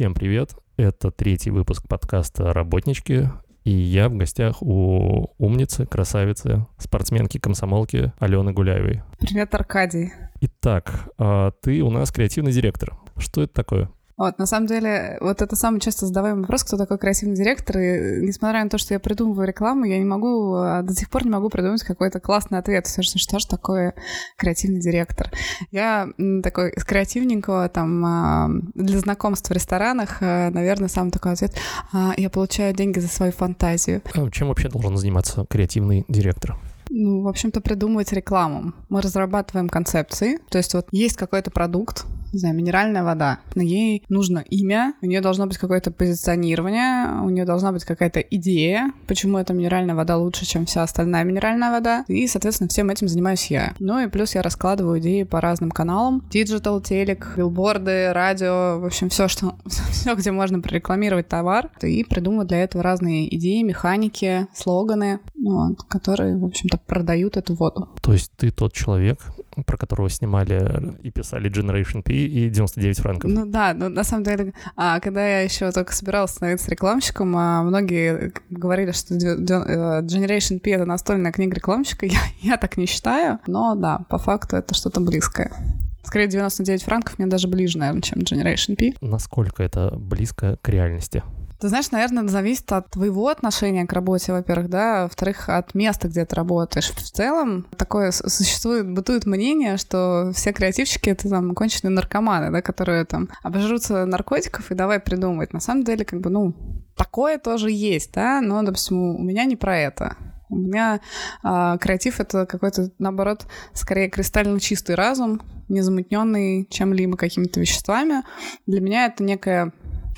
Всем привет! Это третий выпуск подкаста «Работнички», и я в гостях у умницы, красавицы, спортсменки, комсомолки Алены Гуляевой. Привет, Аркадий. Итак, а ты у нас креативный директор. Что это такое? Вот, на самом деле, вот это самый часто задаваемый вопрос, кто такой креативный директор, и несмотря на то, что я придумываю рекламу, я не могу, а, до сих пор не могу придумать какой-то классный ответ, что, что же такое креативный директор. Я такой из креативненького, там, а, для знакомств в ресторанах, а, наверное, самый такой ответ, я получаю деньги за свою фантазию. Чем вообще должен заниматься креативный директор? Ну, в общем-то, придумывать рекламу. Мы разрабатываем концепции. То есть вот есть какой-то продукт, не знаю, минеральная вода. На ей нужно имя, у нее должно быть какое-то позиционирование, у нее должна быть какая-то идея, почему эта минеральная вода лучше, чем вся остальная минеральная вода. И, соответственно, всем этим занимаюсь я. Ну и плюс я раскладываю идеи по разным каналам. Digital, телек, билборды, радио, в общем, все, что, все, где можно прорекламировать товар. И придумываю для этого разные идеи, механики, слоганы, вот, которые, в общем-то, продают эту воду. То есть ты тот человек, про которого снимали и писали Generation P и 99 франков. Ну да, но на самом деле, а, когда я еще только собиралась становиться рекламщиком, а, многие говорили, что э, Generation P — это настольная книга рекламщика. Я, я так не считаю, но да, по факту это что-то близкое. Скорее, 99 франков мне даже ближе, наверное, чем Generation P. Насколько это близко к реальности? Ты знаешь, наверное, это зависит от твоего отношения к работе, во-первых, да, во-вторых, от места, где ты работаешь. В целом, такое существует, бытует мнение, что все креативщики — это там конченые наркоманы, да, которые там обожрутся наркотиков и давай придумывать. На самом деле, как бы, ну, такое тоже есть, да, но, допустим, у меня не про это. У меня а, креатив это какой-то, наоборот, скорее кристально чистый разум, не замутненный чем-либо, какими-то веществами. Для меня это некое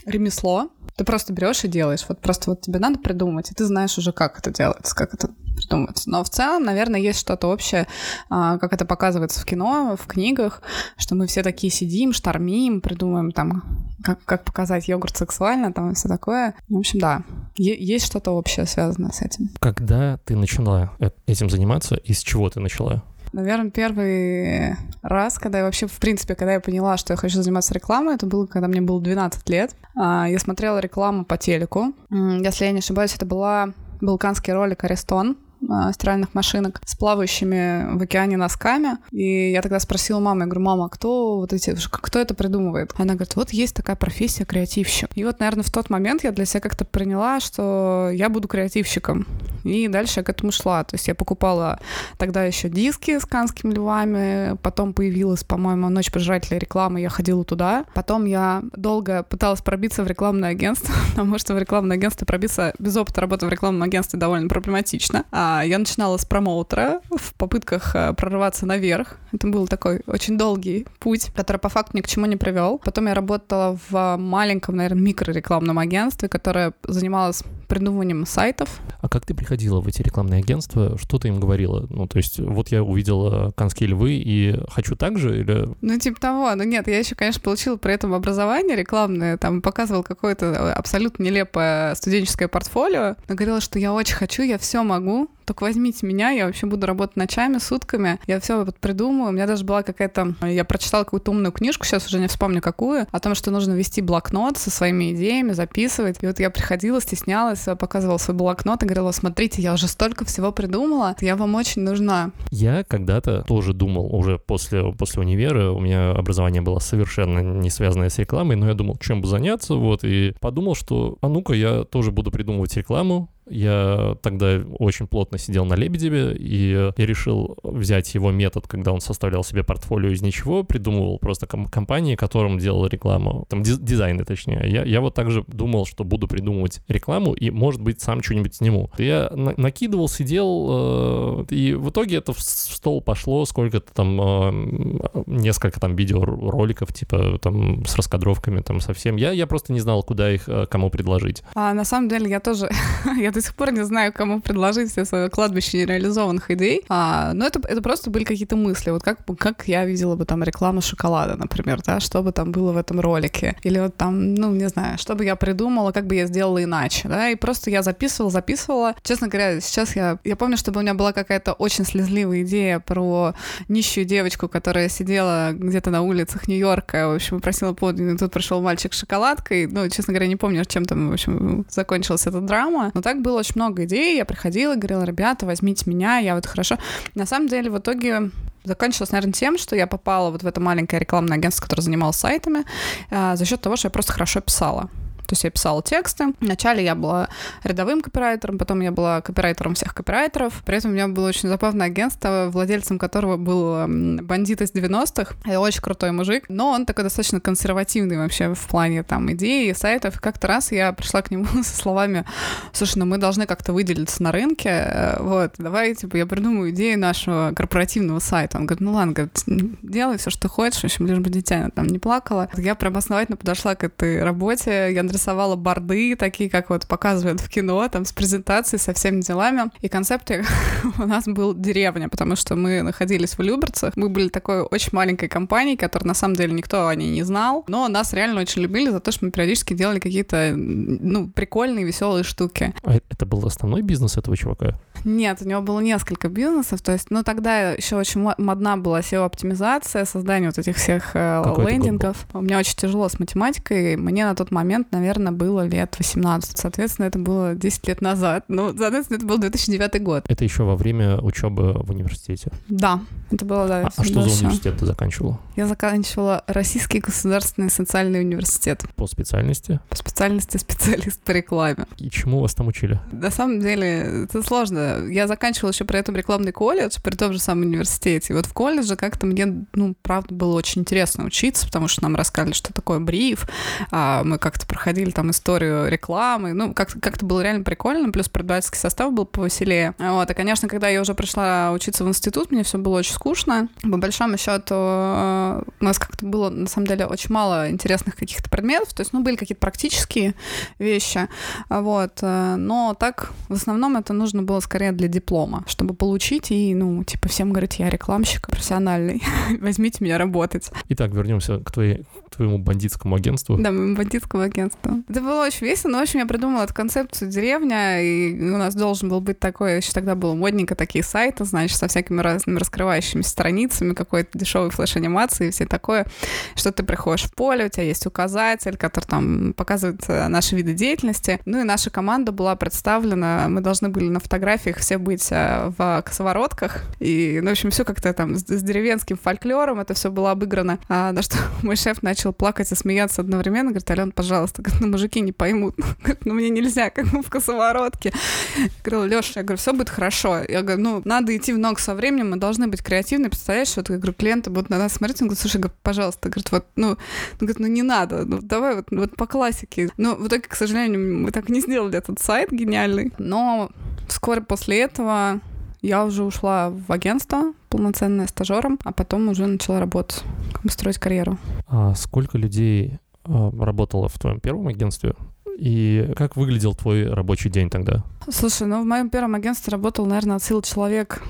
ремесло, ты просто берешь и делаешь. Вот просто вот тебе надо придумать, и ты знаешь уже, как это делается, как это придумывается. Но в целом, наверное, есть что-то общее, а, как это показывается в кино, в книгах, что мы все такие сидим, штормим, придумаем там, как, как показать йогурт сексуально, там все такое. В общем, да, есть что-то общее связанное с этим. Когда ты начала э, этим заниматься и с чего ты начала? Наверное, первый раз, когда я вообще, в принципе, когда я поняла, что я хочу заниматься рекламой, это было, когда мне было 12 лет. А, я смотрела рекламу по телеку. Если я не ошибаюсь, это была балканский ролик «Арестон», а, стиральных машинок с плавающими в океане носками. И я тогда спросила маму, я говорю, мама, а кто вот эти, кто это придумывает? Она говорит, вот есть такая профессия креативщик. И вот, наверное, в тот момент я для себя как-то приняла, что я буду креативщиком. И дальше я к этому шла. То есть я покупала тогда еще диски с канскими львами, потом появилась, по-моему, «Ночь пожирателя рекламы», я ходила туда. Потом я долго пыталась пробиться в рекламное агентство, потому что в рекламное агентство пробиться без опыта работы в рекламном агентстве довольно проблематично. А я начинала с промоутера в попытках э, прорваться наверх. Это был такой очень долгий путь, который по факту ни к чему не привел. Потом я работала в маленьком, наверное, микрорекламном агентстве, которое занималось придумыванием сайтов. А как ты приходила в эти рекламные агентства? Что ты им говорила? Ну, то есть, вот я увидела «Канские львы» и хочу так же? Или... Ну, типа того. Ну, нет, я еще, конечно, получила при этом образование рекламное, там показывал какое-то абсолютно нелепое студенческое портфолио, но говорила, что я очень хочу, я все могу, только возьмите меня, я вообще буду работать ночами, сутками, я все вот придумаю. У меня даже была какая-то... Я прочитала какую-то умную книжку, сейчас уже не вспомню какую, о том, что нужно вести блокнот со своими идеями, записывать. И вот я приходила, стеснялась, показывала свой блокнот и говорила, смотрите, я уже столько всего придумала, я вам очень нужна. Я когда-то тоже думал, уже после, после универа, у меня образование было совершенно не связанное с рекламой, но я думал, чем бы заняться, вот, и подумал, что, а ну-ка, я тоже буду придумывать рекламу, я тогда очень плотно сидел на Лебедеве, и я решил взять его метод, когда он составлял себе портфолио из ничего, придумывал просто ком- компании, которым делал рекламу, там диз- дизайны точнее. Я, я вот также думал, что буду придумывать рекламу и, может быть, сам что-нибудь сниму. Я на- накидывал, сидел, э, и в итоге это в стол пошло, сколько-то там, э, несколько там видеороликов, типа там с раскадровками, там совсем. Я, я просто не знал, куда их э, кому предложить. А на самом деле я тоже, я до сих пор не знаю, кому предложить все свое кладбище нереализованных идей. А, но это, это просто были какие-то мысли. Вот как, как я видела бы там рекламу шоколада, например, да, что бы там было в этом ролике. Или вот там, ну, не знаю, что бы я придумала, как бы я сделала иначе, да, и просто я записывала, записывала. Честно говоря, сейчас я, я помню, чтобы у меня была какая-то очень слезливая идея про нищую девочку, которая сидела где-то на улицах Нью-Йорка, в общем, просила и тут пришел мальчик с шоколадкой. Ну, честно говоря, не помню, чем там, в общем, закончилась эта драма. Но так было очень много идей. Я приходила говорила, ребята, возьмите меня, я вот хорошо. На самом деле, в итоге закончилось, наверное, тем, что я попала вот в это маленькое рекламное агентство, которое занималось сайтами, э, за счет того, что я просто хорошо писала. То есть я писала тексты. Вначале я была рядовым копирайтером, потом я была копирайтером всех копирайтеров. При этом у меня было очень забавное агентство, владельцем которого был бандит из 90-х. Это очень крутой мужик, но он такой достаточно консервативный вообще в плане там идей, сайтов. И как-то раз я пришла к нему со словами, слушай, ну мы должны как-то выделиться на рынке, э, вот, давай, типа, я придумаю идею нашего корпоративного сайта. Он говорит, ну ладно, говорит, делай все, что хочешь, в общем, лишь бы дитя там не плакала. Я прям основательно подошла к этой работе, я рисовала борды, такие, как вот показывают в кино, там с презентацией, со всеми делами. И концепт у нас был деревня, потому что мы находились в Люберцах. Мы были такой очень маленькой компанией, которой на самом деле никто о ней не знал, но нас реально очень любили за то, что мы периодически делали какие-то, ну, прикольные, веселые штуки. А это был основной бизнес этого чувака? Нет, у него было несколько бизнесов, то есть, ну, тогда еще очень модна была SEO-оптимизация, создание вот этих всех э, Какой лендингов. У меня очень тяжело с математикой, мне на тот момент, наверное, было лет 18, соответственно, это было 10 лет назад, ну, соответственно, это был 2009 год. Это еще во время учебы в университете? Да, это было, да. А, а что за университет ты заканчивала? Я заканчивала Российский государственный социальный университет. По специальности? По специальности специалист по рекламе. И чему вас там учили? На самом деле, это сложно. Я заканчивала еще при этом рекламный колледж, при том же самом университете. И вот в колледже как-то мне, ну, правда, было очень интересно учиться, потому что нам рассказали, что такое бриф. А мы как-то проходили там историю рекламы. Ну, как-то как было реально прикольно. Плюс преподавательский состав был повеселее. Вот. И, конечно, когда я уже пришла учиться в институт, мне все было очень скучно. По большому счету, э, у нас как-то было, на самом деле, очень мало интересных каких-то предметов. То есть, ну, были какие-то практические вещи. Вот. Э, но так, в основном, это нужно было скорее для диплома, чтобы получить и, ну, типа, всем говорить, я рекламщик профессиональный, возьмите меня работать. Итак, вернемся к, твоей, к твоему бандитскому агентству. Да, моему бандитскому агентству. Это было очень весело, но, в общем, я придумала эту концепцию деревня, и у нас должен был быть такой, еще тогда было модненько такие сайты, значит, со всякими разными раскрывающимися страницами, какой-то дешевой флеш-анимации и все такое, что ты приходишь в поле, у тебя есть указатель, который там показывает э, наши виды деятельности. Ну и наша команда была представлена, мы должны были на фотографиях все быть э, в косоворотках, и, ну, в общем, все как-то там с, с деревенским фольклором это все было обыграно. А, на что мой шеф начал плакать и смеяться одновременно, говорит, Ален, пожалуйста, говорит, ну, мужики не поймут, ну, мне нельзя, как бы в косоворотке. Я говорю, Леша, я говорю, все будет хорошо. Я говорю, ну, надо идти в ногу со временем, мы должны быть креативны, представляешь, что, я говорю, клиенты будут на нас смотреть, он говорит, слушай, пожалуйста, говорит, вот, ну, говорит, ну, не надо, ну, давай вот, вот по классике. Но в итоге, к сожалению, мы так не сделали этот сайт гениальный, но вскоре после этого я уже ушла в агентство полноценное стажером, а потом уже начала работать, строить карьеру. А сколько людей а, работало в твоем первом агентстве? И как выглядел твой рабочий день тогда? Слушай, ну в моем первом агентстве работал, наверное, от сил человек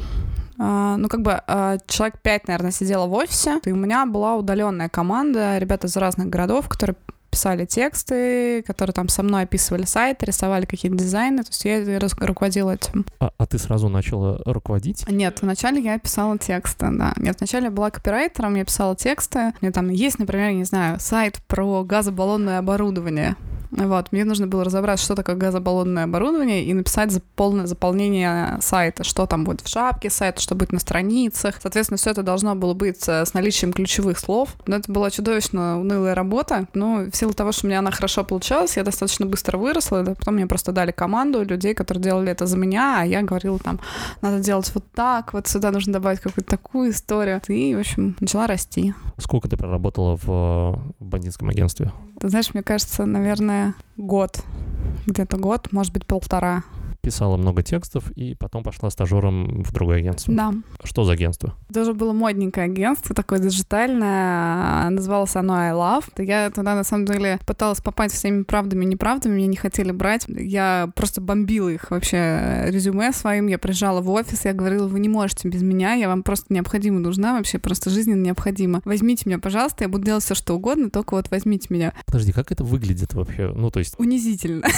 Uh, ну, как бы uh, человек пять, наверное, сидела в офисе, и у меня была удаленная команда, ребята из разных городов, которые писали тексты, которые там со мной описывали сайт, рисовали какие-то дизайны, то есть я руководила этим. А, а ты сразу начала руководить? Нет, вначале я писала тексты, да. Нет, вначале я была копирайтером, я писала тексты. У меня там есть, например, не знаю, сайт про газобаллонное оборудование. Вот, мне нужно было разобраться, что такое газобаллонное оборудование, и написать полное заполнение сайта, что там будет в шапке сайта, что будет на страницах. Соответственно, все это должно было быть э, с наличием ключевых слов. Но это была чудовищно унылая работа. Но в силу того, что у меня она хорошо получалась, я достаточно быстро выросла. Да, потом мне просто дали команду людей, которые делали это за меня, а я говорила там, надо делать вот так, вот сюда нужно добавить какую-то такую историю. И, в общем, начала расти. Сколько ты проработала в, в бандитском агентстве? Ты знаешь, мне кажется, наверное, год. Где-то год, может быть, полтора. Писала много текстов и потом пошла стажером в другое агентство. Да. Что за агентство? Тоже было модненькое агентство, такое диджитальное. Называлось оно I Love. Я тогда, на самом деле, пыталась попасть всеми правдами и неправдами. Меня не хотели брать. Я просто бомбила их вообще резюме своим. Я приезжала в офис, я говорила, вы не можете без меня, я вам просто необходимо нужна, вообще просто жизненно необходима. Возьмите меня, пожалуйста, я буду делать все, что угодно, только вот возьмите меня. Подожди, как это выглядит вообще? Ну, то есть... Унизительно.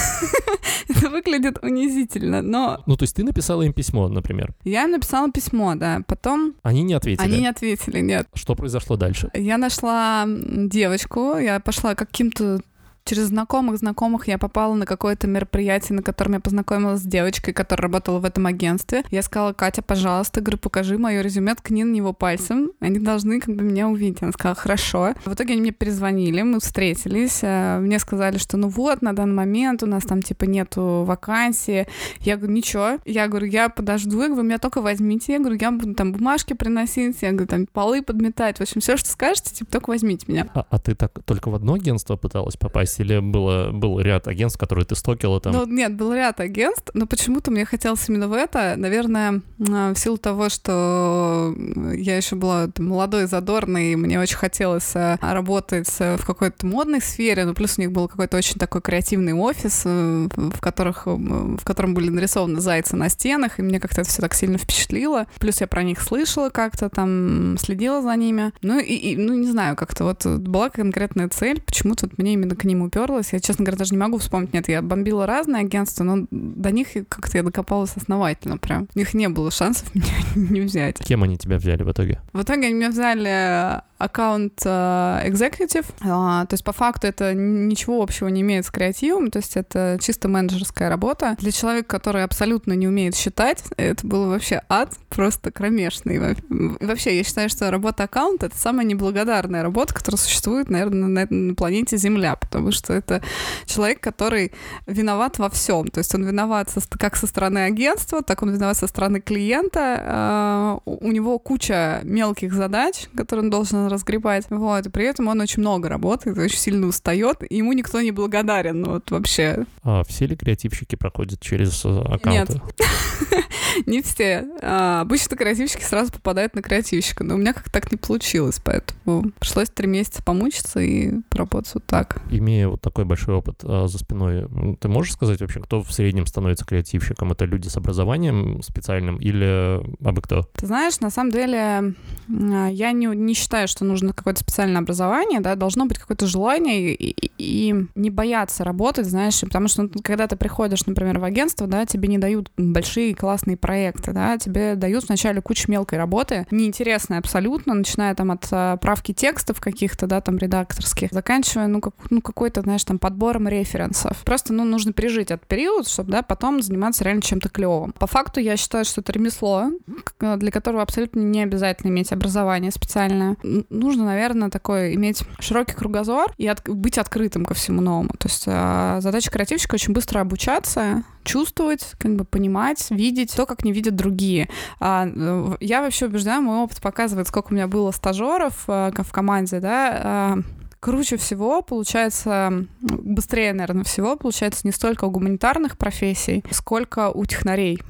Это выглядит унизительно, но... Ну, то есть ты написала им письмо, например? Я им написала письмо, да. Потом... Они не ответили? Они не ответили, нет. Что произошло дальше? Я нашла девочку, я пошла каким-то через знакомых знакомых я попала на какое-то мероприятие, на котором я познакомилась с девочкой, которая работала в этом агентстве. Я сказала, Катя, пожалуйста, говорю, покажи мое резюме, ткни на него пальцем. Они должны как бы меня увидеть. Она сказала, хорошо. В итоге они мне перезвонили, мы встретились. Э, мне сказали, что ну вот, на данный момент у нас там типа нету вакансии. Я говорю, ничего. Я говорю, я подожду. Я говорю, меня только возьмите. Я говорю, я буду там бумажки приносить. Я говорю, там полы подметать. В общем, все, что скажете, типа только возьмите меня. А, а ты так только в одно агентство пыталась попасть? Есть? Или было, был ряд агентств, которые ты стокила там? Ну, нет, был ряд агентств, но почему-то мне хотелось именно в это. Наверное, а, в силу того, что я еще была молодой, задорной, и мне очень хотелось э, работать э, в какой-то модной сфере, ну, плюс у них был какой-то очень такой креативный офис, э, в, которых, в котором были нарисованы зайцы на стенах, и мне как-то это все так сильно впечатлило. Плюс я про них слышала как-то, там, следила за ними. Ну, и, и ну, не знаю, как-то вот была конкретная цель, почему-то вот мне именно к ним уперлась, докопалась. Я, честно говоря, даже не могу вспомнить. Нет, я бомбила разные агентства, но до них как-то я докопалась основательно прям. У них не было шансов меня не взять. Кем они тебя взяли в итоге? В итоге они меня взяли аккаунт executive. Uh, то есть по факту это ничего общего не имеет с креативом, то есть это чисто менеджерская работа. Для человека, который абсолютно не умеет считать, это было вообще ад просто кромешный. И вообще, я считаю, что работа аккаунта — это самая неблагодарная работа, которая существует, наверное, на, на планете Земля, потому что это человек, который виноват во всем. То есть он виноват со, как со стороны агентства, так он виноват со стороны клиента. Uh, у него куча мелких задач, которые он должен разгребать. Вот, и при этом он очень много работает, очень сильно устает, и ему никто не благодарен, ну, вот вообще. А все ли креативщики проходят через э, аккаунты? Нет. Не все. А, обычно креативщики сразу попадают на креативщика, но у меня как-то так не получилось, поэтому пришлось три месяца помучиться и поработать вот так. Имея вот такой большой опыт а, за спиной, ты можешь сказать вообще, кто в среднем становится креативщиком? Это люди с образованием специальным или абы кто? Ты знаешь, на самом деле а, я не, не считаю, что нужно какое-то специальное образование, да, должно быть какое-то желание и, и, и не бояться работать, знаешь, потому что ну, когда ты приходишь, например, в агентство, да, тебе не дают большие классные проекты, да, тебе дают вначале кучу мелкой работы, неинтересной абсолютно, начиная там от а, правки текстов каких-то, да, там редакторских, заканчивая, ну, как, ну какой-то, знаешь, там подбором референсов. Просто, ну, нужно пережить этот период, чтобы, да, потом заниматься реально чем-то клевым. По факту я считаю, что это ремесло, для которого абсолютно не обязательно иметь образование специальное нужно, наверное, такой иметь широкий кругозор и от, быть открытым ко всему новому. То есть э, задача креативщика очень быстро обучаться, чувствовать, как бы понимать, видеть то, как не видят другие. А, э, я вообще убеждаю, мой опыт показывает, сколько у меня было стажеров э, в команде, да, э, круче всего получается, быстрее, наверное, всего получается не столько у гуманитарных профессий, сколько у технарей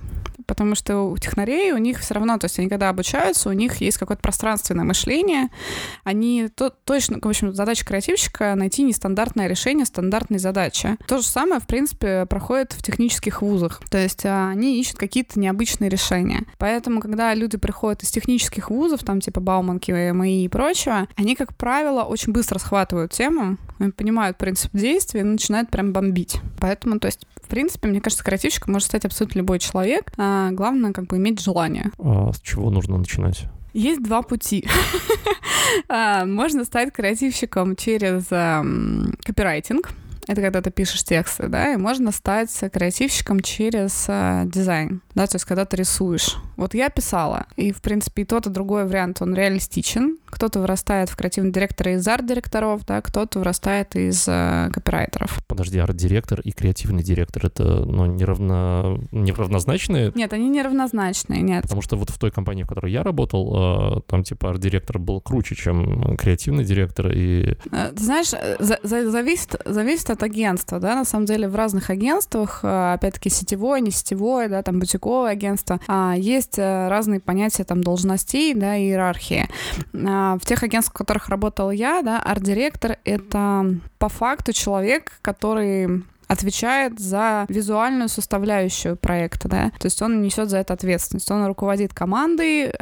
потому что у технарей у них все равно, то есть они когда обучаются, у них есть какое-то пространственное мышление, они то, точно, в общем, задача креативщика — найти нестандартное решение стандартной задачи. То же самое, в принципе, проходит в технических вузах, то есть а, они ищут какие-то необычные решения. Поэтому, когда люди приходят из технических вузов, там типа Бауманки, МАИ и прочего, они, как правило, очень быстро схватывают тему, понимают принцип действия и начинают прям бомбить. Поэтому, то есть, в принципе, мне кажется, креативщиком может стать абсолютно любой человек. А главное, как бы, иметь желание. А с чего нужно начинать? Есть два пути. А, можно стать креативщиком через копирайтинг. Это когда ты пишешь тексты, да, и можно стать креативщиком через дизайн. да, то есть когда ты рисуешь. Вот я писала, и, в принципе, и тот, и другой вариант, он реалистичен. Кто-то вырастает в креативный директор из арт-директоров, да, кто-то вырастает из э, копирайтеров. Подожди, арт-директор и креативный директор — это, ну, неравно... неравнозначные? Нет, они неравнозначные, нет. Потому что вот в той компании, в которой я работал, э, там, типа, арт-директор был круче, чем креативный директор, и... Э, ты знаешь, э, за, за, зависит, зависит от агентства, да, на самом деле в разных агентствах, э, опять-таки сетевое, не сетевое, да, там бутиковое агентство, а, есть разные понятия там должностей, да, иерархии. А, в тех агентствах, в которых работал я, да, арт-директор — это по факту человек, который отвечает за визуальную составляющую проекта, да, то есть он несет за это ответственность, он руководит командой,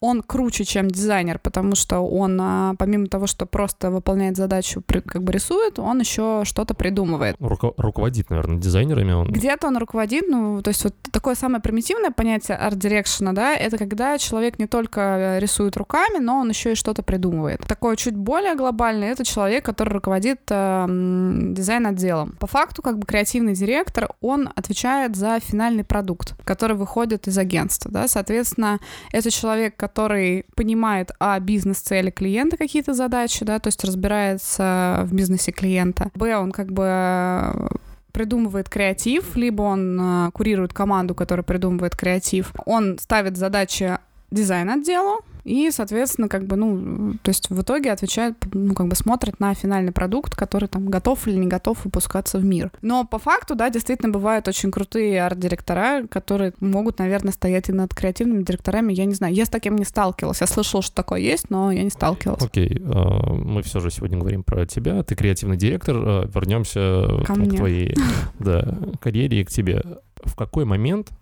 он круче, чем дизайнер, потому что он, а, помимо того, что просто выполняет задачу, как бы рисует, он еще что-то придумывает. Руко- руководит, наверное, дизайнерами он. Где-то он руководит, ну, то есть вот такое самое примитивное понятие арт-дирекшена, да, это когда человек не только рисует руками, но он еще и что-то придумывает. Такое чуть более глобальное, это человек, который руководит э, дизайн-отделом. По факту, как бы креативный директор, он отвечает за финальный продукт, который выходит из агентства, да, соответственно, это человек, который понимает, а, бизнес-цели клиента какие-то задачи, да, то есть разбирается в бизнесе клиента. Б, он как бы придумывает креатив, либо он э, курирует команду, которая придумывает креатив. Он ставит задачи дизайн-отделу, и, соответственно, как бы, ну, то есть в итоге отвечает, ну, как бы смотрит на финальный продукт, который там готов или не готов выпускаться в мир. Но по факту, да, действительно бывают очень крутые арт-директора, которые могут, наверное, стоять и над креативными директорами. Я не знаю, я с таким не сталкивалась. Я слышала, что такое есть, но я не сталкивалась. Окей, okay. uh, мы все же сегодня говорим про тебя. Ты креативный директор. Uh, вернемся Ко к твоей да, карьере и к тебе. В какой момент а,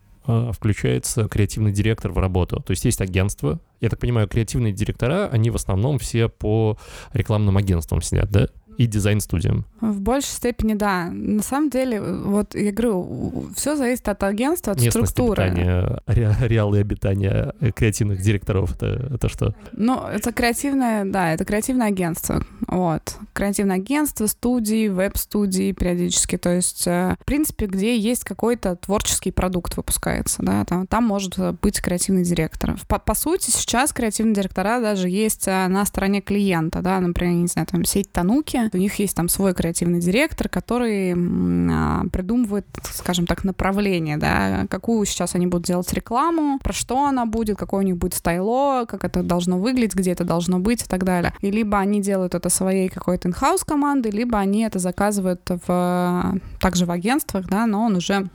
включается креативный директор в работу. То есть есть агентство. Я так понимаю, креативные директора, они в основном все по рекламным агентствам сидят, да? и дизайн-студиям. В большей степени, да. На самом деле, вот я говорю, все зависит от агентства, от Местность структуры. Обитания, ре, реалы обитания креативных директоров, это, это что? Ну, это креативное, да, это креативное агентство. Вот. Креативное агентство, студии, веб-студии периодически. То есть, э, в принципе, где есть какой-то творческий продукт выпускается, да, там, там может быть креативный директор. По, по сути, сейчас креативные директора даже есть э, на стороне клиента, да, например, не знаю, там сеть Тануки, у них есть там свой креативный директор, который а, придумывает, скажем так, направление, да, какую сейчас они будут делать рекламу, про что она будет, какое у них будет стайло, как это должно выглядеть, где это должно быть и так далее. И либо они делают это своей какой-то инхаус команды, либо они это заказывают в, также в агентствах, да, но он уже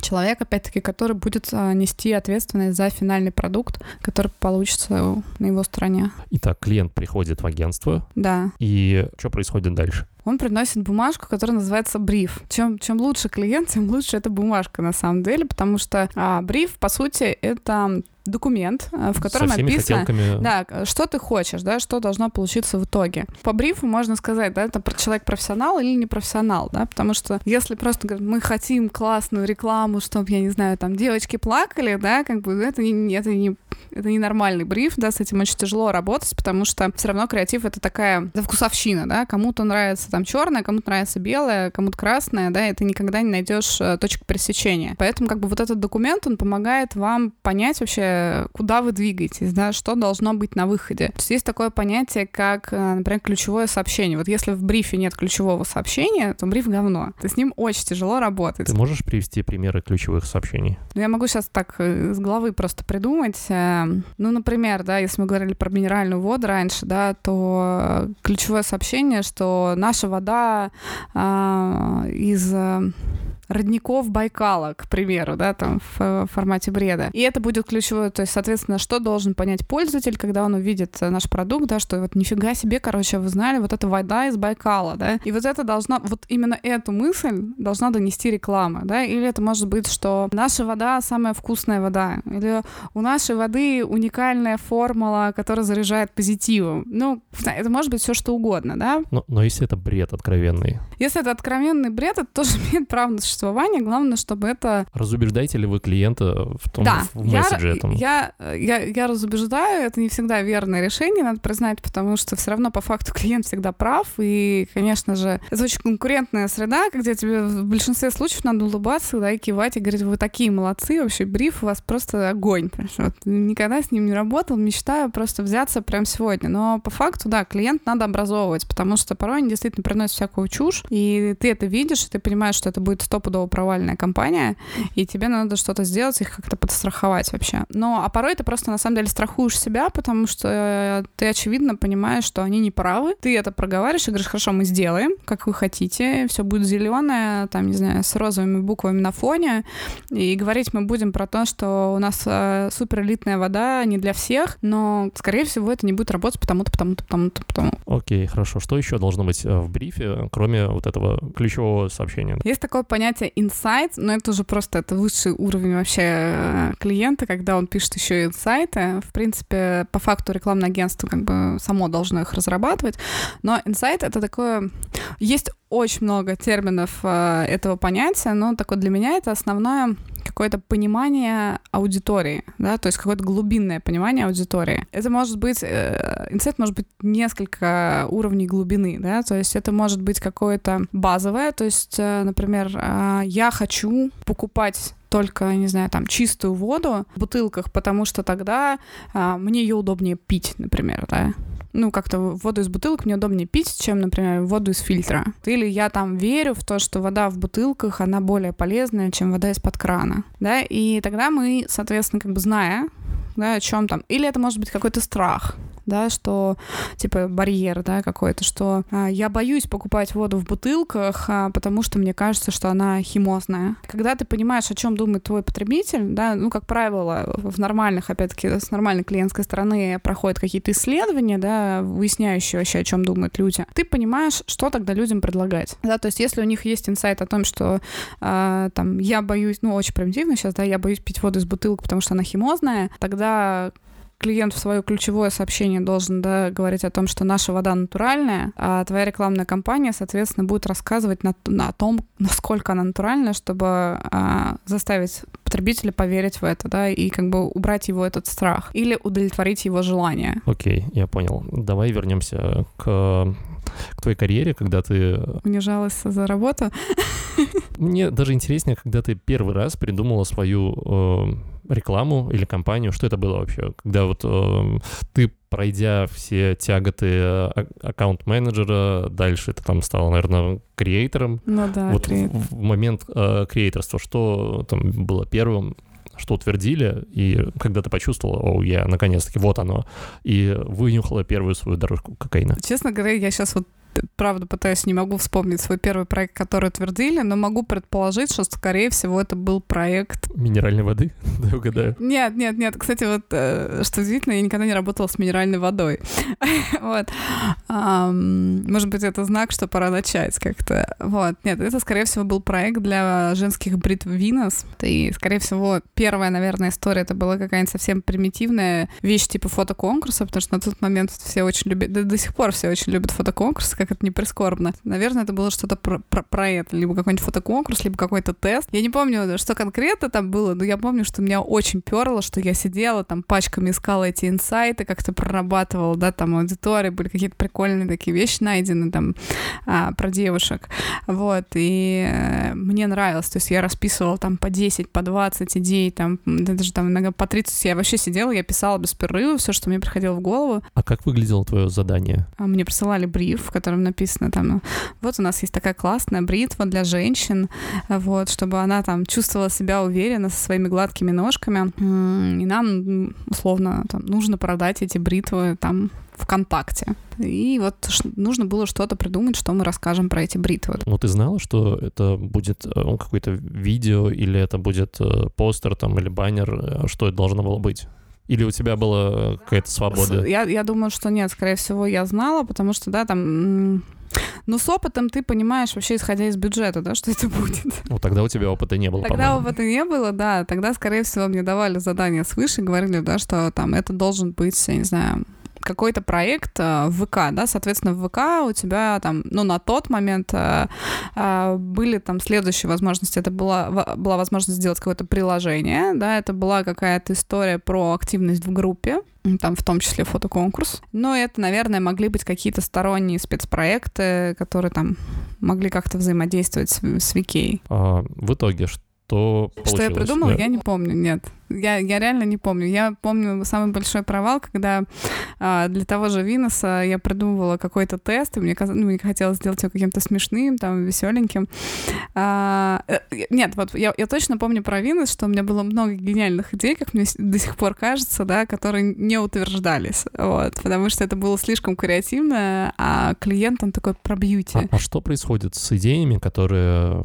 человек, опять-таки, который будет а, нести ответственность за финальный продукт, который получится на его стороне. Итак, клиент приходит в агентство. Да. И что происходит дальше? Он приносит бумажку, которая называется бриф. Чем, чем лучше клиент, тем лучше эта бумажка на самом деле, потому что а, бриф, по сути, это документ, э, в котором описано, хотелками... да, что ты хочешь, да, что должно получиться в итоге. По брифу можно сказать, да, это человек профессионал или не профессионал, да, потому что если просто говорить, мы хотим классную рекламу, чтобы, я не знаю, там девочки плакали, да, как бы это не, это не это не нормальный бриф, да, с этим очень тяжело работать, потому что все равно креатив это такая это вкусовщина, да, кому-то нравится там черное, кому-то нравится белое, кому-то красное, да, и ты никогда не найдешь э, точку пересечения. Поэтому как бы вот этот документ, он помогает вам понять вообще, куда вы двигаетесь, да, что должно быть на выходе. То есть есть такое понятие, как, э, например, ключевое сообщение. Вот если в брифе нет ключевого сообщения, то бриф говно. С ним очень тяжело работать. Ты можешь привести примеры ключевых сообщений? Ну, я могу сейчас так э, с головы просто придумать. Ну, например, да, если мы говорили про минеральную воду раньше, да, то ключевое сообщение, что наша вода а, из родников Байкала, к примеру, да, там в формате бреда. И это будет ключевое, то есть, соответственно, что должен понять пользователь, когда он увидит наш продукт, да, что вот нифига себе, короче, вы знали, вот это вода из Байкала, да, и вот это должна, вот именно эту мысль должна донести реклама, да, или это может быть, что наша вода самая вкусная вода, или у нашей воды уникальная формула, которая заряжает позитивом. Ну, это может быть все что угодно, да. Но, но если это бред откровенный? Если это откровенный бред, это тоже имеет право на существование существования, главное, чтобы это... Разубеждаете ли вы клиента в том да, в месседже я, этом? Я, я, я разубеждаю, это не всегда верное решение, надо признать, потому что все равно по факту клиент всегда прав, и, конечно же, это очень конкурентная среда, где тебе в большинстве случаев надо улыбаться, да, и кивать, и говорить, вы такие молодцы, вообще бриф у вас просто огонь. Вот, никогда с ним не работал, мечтаю просто взяться прямо сегодня. Но по факту, да, клиент надо образовывать, потому что порой они действительно приносят всякую чушь, и ты это видишь, и ты понимаешь, что это будет стопудово провальная компания, и тебе надо что-то сделать, их как-то подстраховать вообще. Но, а порой ты просто на самом деле страхуешь себя, потому что ты очевидно понимаешь, что они не правы, ты это проговариваешь и говоришь, хорошо, мы сделаем, как вы хотите, все будет зеленое, там, не знаю, с розовыми буквами на фоне, и говорить мы будем про то, что у нас э, супер элитная вода не для всех, но, скорее всего, это не будет работать потому-то, потому-то, потому-то, потому. Окей, хорошо. Что еще должно быть э, в брифе, кроме вот этого ключевого сообщения? Есть такое понятие инсайт, но это уже просто это высший уровень вообще э, клиента, когда он пишет еще инсайты. В принципе, по факту рекламное агентство как бы само должно их разрабатывать, но инсайт — это такое... Есть очень много терминов э, этого понятия, но такое для меня это основное какое-то понимание аудитории, да, то есть какое-то глубинное понимание аудитории. Это может быть, э, инсайт может быть несколько уровней глубины, да, то есть это может быть какое-то базовое, то есть, э, например, э, я хочу покупать только, не знаю, там, чистую воду в бутылках, потому что тогда а, мне ее удобнее пить, например, да ну, как-то воду из бутылок мне удобнее пить, чем, например, воду из фильтра. Или я там верю в то, что вода в бутылках, она более полезная, чем вода из-под крана, да, и тогда мы, соответственно, как бы зная, да, о чем там. Или это может быть какой-то страх, да, что типа барьер, да, какой-то, что а, я боюсь покупать воду в бутылках, а, потому что мне кажется, что она химозная. Когда ты понимаешь, о чем думает твой потребитель, да, ну, как правило, в нормальных, опять-таки, с нормальной клиентской стороны проходят какие-то исследования, да, выясняющие вообще, о чем думают люди, ты понимаешь, что тогда людям предлагать. Да, то есть если у них есть инсайт о том, что а, там я боюсь, ну, очень примитивно сейчас, да, я боюсь пить воду из бутылок, потому что она химозная, тогда клиент в свое ключевое сообщение должен да, говорить о том, что наша вода натуральная, а твоя рекламная кампания, соответственно, будет рассказывать на, на о том, насколько она натуральная, чтобы а, заставить потребителя поверить в это, да, и как бы убрать его этот страх или удовлетворить его желание. Окей, я понял. Давай вернемся к к твоей карьере, когда ты... Унижалась за работу? Мне даже интереснее, когда ты первый раз придумала свою э, рекламу или компанию? Что это было вообще? Когда вот э, ты, пройдя все тяготы э, аккаунт-менеджера, дальше ты там стала, наверное, креатором. Ну да, Вот в, в момент э, креаторства, что там было первым? что утвердили, и когда ты почувствовала, о, я наконец-таки, вот оно, и вынюхала первую свою дорожку кокаина. Честно говоря, я сейчас вот правда пытаюсь, не могу вспомнить свой первый проект, который утвердили, но могу предположить, что, скорее всего, это был проект... Минеральной воды? Да, угадаю. Нет, нет, нет. Кстати, вот, э, что удивительно, я никогда не работала с минеральной водой. вот. может быть, это знак, что пора начать как-то. Вот. Нет, это, скорее всего, был проект для женских бритв Винос. И, скорее всего, первая, наверное, история это была какая-нибудь совсем примитивная вещь типа фотоконкурса, потому что на тот момент все очень любят, до, до сих пор все очень любят фотоконкурсы, как это не прискорбно. Наверное, это было что-то про, про, про это, либо какой-нибудь фотоконкурс, либо какой-то тест. Я не помню, что конкретно там было, но я помню, что меня очень перло, что я сидела там пачками искала эти инсайты, как-то прорабатывала, да, там аудитории, были какие-то прикольные такие вещи найдены там а, про девушек. Вот, и э, мне нравилось, то есть я расписывала там по 10, по 20 идей, там, даже там иногда по 30, я вообще сидела, я писала без перерыва все, что мне приходило в голову. А как выглядело твое задание? А мне присылали бриф, в котором котором написано там, вот у нас есть такая классная бритва для женщин, вот, чтобы она там чувствовала себя уверенно со своими гладкими ножками, и нам, условно, там, нужно продать эти бритвы там ВКонтакте. И вот нужно было что-то придумать, что мы расскажем про эти бритвы. Ну, ты знала, что это будет э, какое-то видео, или это будет э, постер там, или баннер, э, что это должно было быть? Или у тебя была какая-то свобода? Я, я думаю, что нет, скорее всего, я знала, потому что, да, там... Но с опытом ты понимаешь, вообще исходя из бюджета, да, что это будет. Ну, тогда у тебя опыта не было, Тогда опыта не было, да. Тогда, скорее всего, мне давали задание свыше, говорили, да, что там это должен быть, я не знаю, какой-то проект э, в ВК, да, соответственно, в ВК у тебя там, ну, на тот момент э, э, были там следующие возможности. Это была, была возможность сделать какое-то приложение, да, это была какая-то история про активность в группе, там в том числе фотоконкурс. Но это, наверное, могли быть какие-то сторонние спецпроекты, которые там могли как-то взаимодействовать с, с Викей. А, в итоге, что получилось? Что я придумала, да. я не помню, нет. Я, я реально не помню. Я помню самый большой провал, когда а, для того же Виноса я придумывала какой-то тест, и мне, каз... ну, мне хотелось сделать его каким-то смешным, там, веселеньким. А, э, нет, вот я, я точно помню про Винос, что у меня было много гениальных идей, как мне до сих пор кажется, да, которые не утверждались, вот, потому что это было слишком креативно, а клиент, он такой про бьюти. А, а что происходит с идеями, которые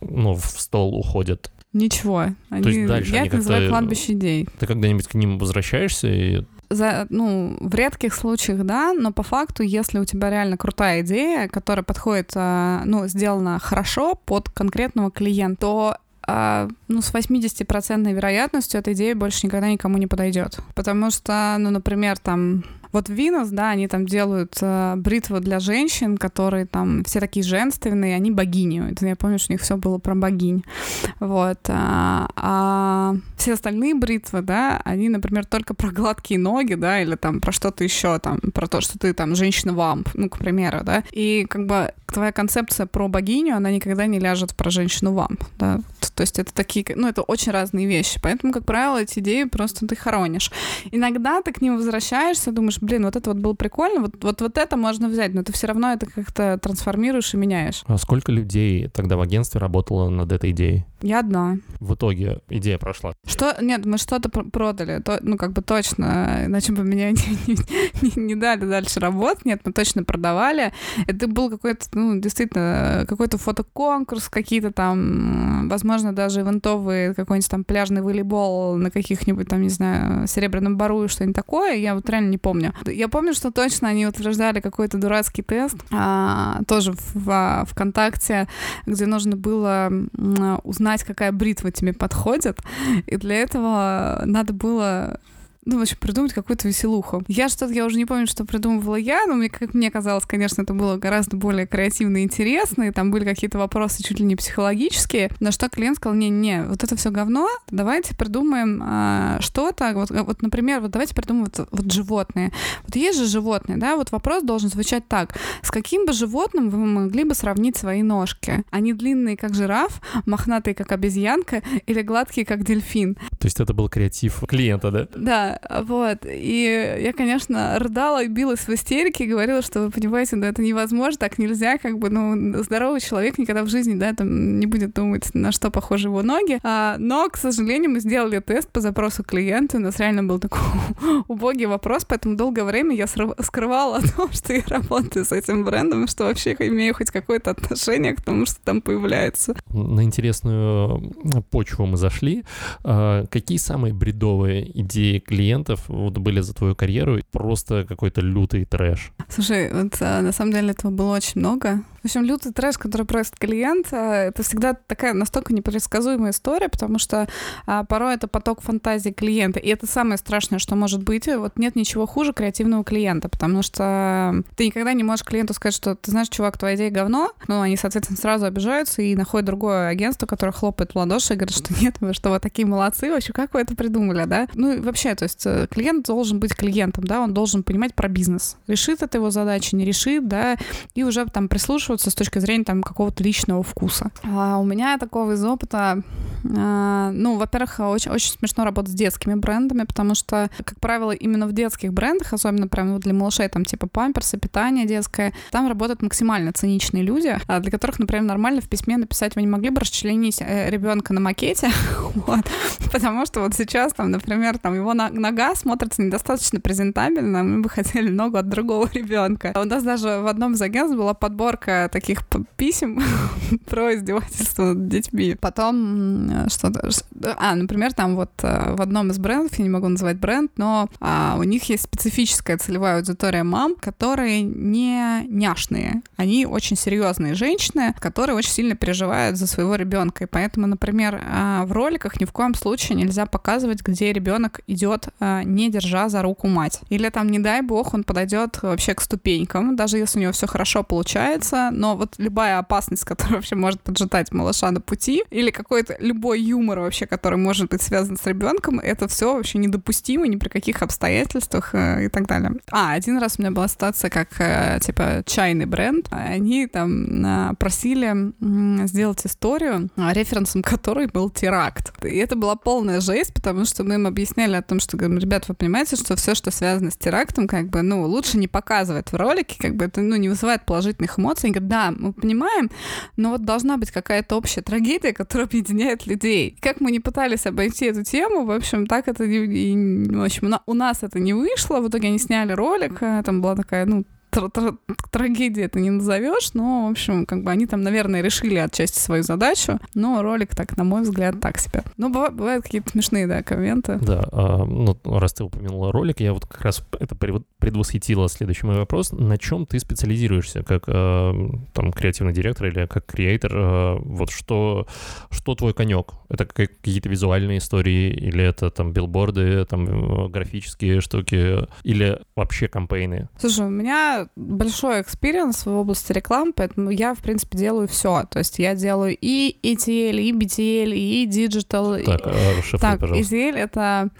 ну, в стол уходят Ничего. Они, То есть дальше я это называю кладбище идей. Ты когда-нибудь к ним возвращаешься и за, ну, в редких случаях, да, но по факту, если у тебя реально крутая идея, которая подходит, а, ну, сделана хорошо под конкретного клиента, то а, ну, с 80% вероятностью эта идея больше никогда никому не подойдет. Потому что, ну, например, там вот Винус, да, они там делают э, бритвы для женщин, которые там все такие женственные, они богини. Я помню, что у них все было про богинь. Вот. А, а все остальные бритвы, да, они, например, только про гладкие ноги, да, или там про что-то еще, там, про то, что ты там женщина-вамп, ну, к примеру, да. И как бы твоя концепция про богиню, она никогда не ляжет про женщину-вамп, да. То есть это такие, ну, это очень разные вещи. Поэтому, как правило, эти идеи просто ты хоронишь. Иногда ты к ним возвращаешься, думаешь, блин, вот это вот было прикольно, вот, вот, вот это можно взять, но ты все равно это как-то трансформируешь и меняешь. А сколько людей тогда в агентстве работало над этой идеей? Я одна. В итоге идея прошла. Что? Нет, мы что-то продали, то, ну как бы точно, иначе бы меня не, не, не, не дали дальше работать. Нет, мы точно продавали. Это был какой-то, ну действительно, какой-то фотоконкурс, какие-то там, возможно, даже ивентовые, какой-нибудь там пляжный волейбол на каких-нибудь там, не знаю, Серебряном Бару и что-нибудь такое. Я вот реально не помню. Я помню, что точно они утверждали какой-то дурацкий тест, а, тоже в, в ВКонтакте, где нужно было узнать, какая бритва тебе подходит. И для этого надо было ну, в общем, придумать какую-то веселуху. Я что-то, я уже не помню, что придумывала я, но мне, как мне казалось, конечно, это было гораздо более креативно и интересно, и там были какие-то вопросы чуть ли не психологические, на что клиент сказал, не-не, вот это все говно, давайте придумаем а, что-то, вот, вот, например, вот давайте придумаем вот, вот животные. Вот есть же животные, да, вот вопрос должен звучать так, с каким бы животным вы могли бы сравнить свои ножки? Они длинные, как жираф, мохнатые, как обезьянка, или гладкие, как дельфин? То есть это был креатив клиента, да? Да, вот. И я, конечно, рыдала и билась в истерике, говорила, что вы понимаете, да, это невозможно, так нельзя, как бы, ну, здоровый человек никогда в жизни, да, там не будет думать, на что похожи его ноги. А, но, к сожалению, мы сделали тест по запросу клиента, у нас реально был такой убогий вопрос, поэтому долгое время я скрывала о том, что я работаю с этим брендом, что вообще имею хоть какое-то отношение к тому, что там появляется. На интересную почву мы зашли. А, какие самые бредовые идеи клиента клиентов вот были за твою карьеру просто какой-то лютый трэш? Слушай, вот а, на самом деле этого было очень много. В общем, лютый трэш, который просит клиент, а, это всегда такая настолько непредсказуемая история, потому что а, порой это поток фантазии клиента. И это самое страшное, что может быть. Вот нет ничего хуже креативного клиента, потому что ты никогда не можешь клиенту сказать, что ты знаешь, чувак, твоя идея говно. Ну, они, соответственно, сразу обижаются и находят другое агентство, которое хлопает в ладоши и говорит, что нет, вы что, вы такие молодцы, вообще, как вы это придумали, да? Ну, и вообще, то есть э, клиент должен быть клиентом, да, он должен понимать про бизнес. Решит это его задача, не решит, да, и уже там прислушиваться с точки зрения там какого-то личного вкуса. А у меня такого из опыта, ну, во-первых, очень, очень смешно работать с детскими брендами, потому что, как правило, именно в детских брендах, особенно прям для малышей, там типа памперсы, питание детское, там работают максимально циничные люди, а для которых, например, нормально в письме написать, вы не могли бы расчленить э, ребенка на макете, вот, потому что вот сейчас там, например, там его нога смотрится недостаточно презентабельно, мы бы хотели ногу от другого ребенка. У нас даже в одном из агентств была подборка таких писем про издевательство над детьми. Потом что-то... А, например, там вот э, в одном из брендов, я не могу называть бренд, но а, у них есть специфическая целевая аудитория мам, которые не няшные. Они очень серьезные женщины, которые очень сильно переживают за своего ребенка. И поэтому, например, а, в роликах ни в коем случае нельзя показывать, где ребенок идет, а, не держа за руку мать. Или там, не дай бог, он подойдет вообще к ступенькам, даже если у него все хорошо получается, но вот любая опасность, которая вообще может поджидать малыша на пути, или какой-то любой юмор вообще, который может быть связан с ребенком, это все вообще недопустимо ни при каких обстоятельствах э, и так далее. А, один раз у меня была ситуация, как э, типа чайный бренд. Они там э, просили сделать историю, референсом которой был теракт. И это была полная жесть, потому что мы им объясняли о том, что, говорим, ребят, вы понимаете, что все, что связано с терактом, как бы, ну, лучше не показывать в ролике, как бы это, ну, не вызывает положительных эмоций. Они говорят, да, мы понимаем, но вот должна быть какая-то общая трагедия, которая объединяет людей. Как мы не пытались обойти эту тему, в общем, так это не, в общем, у нас это не вышло. В итоге они сняли ролик, э, там была такая, ну, трагедии это не назовешь, но, в общем, как бы они там, наверное, решили отчасти свою задачу, но ролик так, на мой взгляд, так себе. Ну, бывают, бывают какие-то смешные, да, комменты. Да, а, ну, раз ты упомянула ролик, я вот как раз это предвосхитила следующий мой вопрос. На чем ты специализируешься как а, там креативный директор или как креатор? А, вот что, что твой конек? Это какие-то визуальные истории или это там билборды, там графические штуки или вообще кампейны? Слушай, у меня большой experience в области рекламы, поэтому я, в принципе, делаю все. То есть я делаю и ATL, и BTL, и Digital. Так, и... так пожалуйста. ATL — это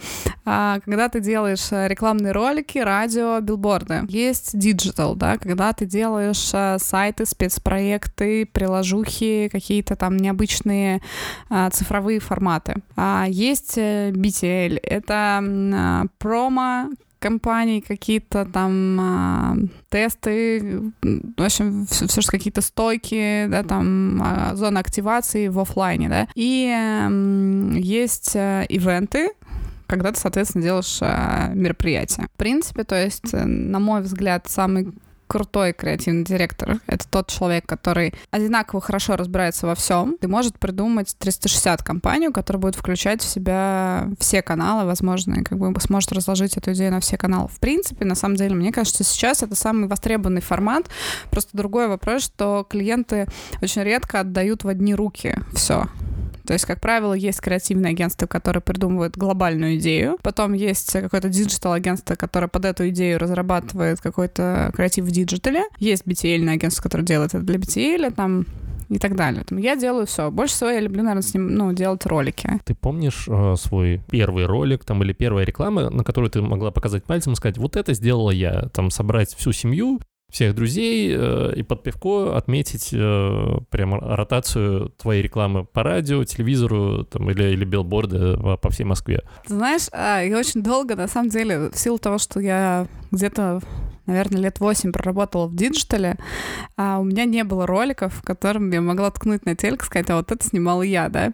а, когда ты делаешь э, рекламные ролики, радио, билборды. Есть Digital, да, когда ты делаешь а, сайты, спецпроекты, приложухи, какие-то там необычные а, цифровые форматы. А, есть BTL — это а, промо, компаний, какие-то там а, тесты, в общем, все, все что какие-то стойки, да, там а, зона активации в офлайне, да. И а, есть а, ивенты, когда ты, соответственно, делаешь а, мероприятие. В принципе, то есть, на мой взгляд, самый крутой креативный директор. Это тот человек, который одинаково хорошо разбирается во всем и может придумать 360 компанию, которая будет включать в себя все каналы возможные, как бы сможет разложить эту идею на все каналы. В принципе, на самом деле, мне кажется, сейчас это самый востребованный формат. Просто другой вопрос, что клиенты очень редко отдают в одни руки все. То есть, как правило, есть креативное агентство, которое придумывает глобальную идею. Потом есть какое-то digital агентство, которое под эту идею разрабатывает какой-то креатив в digital е. Есть BTL агентство, которое делает это для BTL, там и так далее. Там, я делаю все. Больше всего я люблю, наверное, с ним, ну, делать ролики. Ты помнишь э, свой первый ролик там или первая реклама, на которую ты могла показать пальцем и сказать, вот это сделала я, там собрать всю семью, всех друзей э, и под пивко отметить э, прямо ротацию твоей рекламы по радио, телевизору там, или, или билборды по всей Москве. Ты знаешь, а, я очень долго, на самом деле, в силу того, что я где-то наверное, лет восемь проработала в digital е, а у меня не было роликов, в котором я могла ткнуть на телек сказать, а вот это снимала я, да.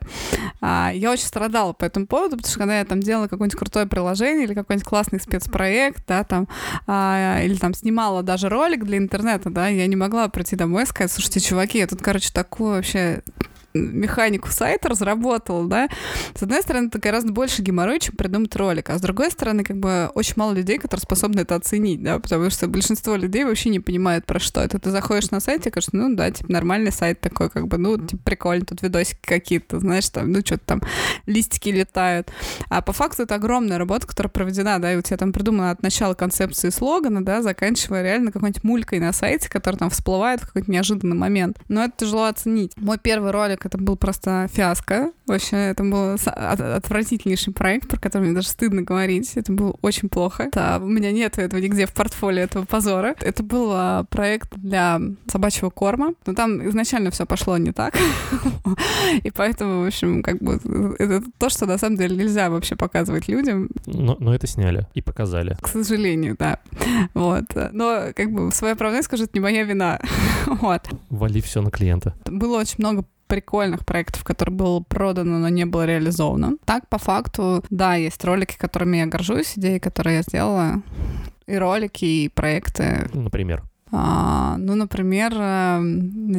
А, я очень страдала по этому поводу, потому что когда я там делала какое-нибудь крутое приложение или какой-нибудь классный спецпроект, да, там, а, или там снимала даже ролик для интернета, да, я не могла прийти домой и сказать, слушайте, чуваки, я тут, короче, такую вообще механику сайта разработал, да, с одной стороны, это гораздо больше геморрой, чем придумать ролик, а с другой стороны, как бы очень мало людей, которые способны это оценить, да, потому что большинство людей вообще не понимают, про что это. Ты заходишь на сайт и кажешь, ну да, типа нормальный сайт такой, как бы, ну, типа прикольно, тут видосики какие-то, знаешь, там, ну, что-то там, листики летают. А по факту это огромная работа, которая проведена, да, и у тебя там придумана от начала концепции слогана, да, заканчивая реально какой-нибудь мулькой на сайте, который там всплывает в какой-то неожиданный момент. Но это тяжело оценить. Мой первый ролик это был просто фиаско. Вообще, это был отвратительнейший проект, про который мне даже стыдно говорить. Это было очень плохо. Да, у меня нет этого нигде в портфолио этого позора. Это был а, проект для собачьего корма. Но там изначально все пошло не так. И поэтому, в общем, как бы это то, что на самом деле нельзя вообще показывать людям. Но, но это сняли и показали. К сожалению, да. Вот. Но как бы в свое оправдание скажу, это не моя вина. вот. Вали все на клиента. Было очень много прикольных проектов, которые было продано, но не было реализовано. Так, по факту, да, есть ролики, которыми я горжусь, идеи, которые я сделала, и ролики, и проекты. Например? А, ну, например, э,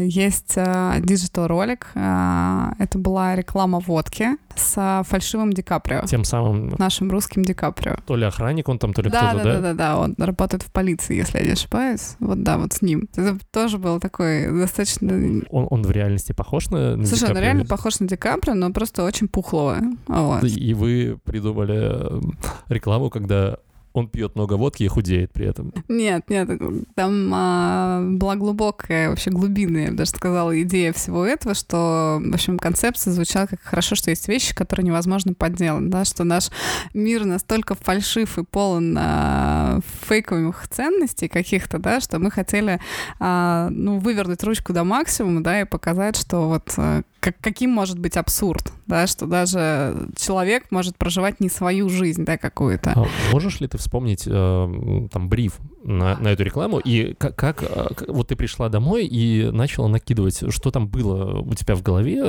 есть digital -ролик. Это была реклама водки с фальшивым Ди Каприо. Тем самым... Нашим русским Ди Каприо. То ли охранник он там, то ли да, кто-то, да? Да, да, да, он работает в полиции, если я не ошибаюсь. Вот да, вот с ним. Это тоже был такой достаточно... Он, он в реальности похож на, на Слушай, он реально похож на Ди Каприо, но просто очень пухлого. Вот. И вы придумали рекламу, когда он пьет много водки и худеет при этом. Нет, нет, там а, была глубокая, вообще глубинная, я бы даже сказала, идея всего этого, что, в общем, концепция звучала как хорошо, что есть вещи, которые невозможно подделать, да, что наш мир настолько фальшив и полон а, фейковых ценностей каких-то, да, что мы хотели, а, ну, вывернуть ручку до максимума, да, и показать, что вот а, как, каким может быть абсурд, да, что даже человек может проживать не свою жизнь, да, какую-то. А можешь ли ты вспомнить э, там бриф на, на эту рекламу и как, как э, вот ты пришла домой и начала накидывать, что там было у тебя в голове,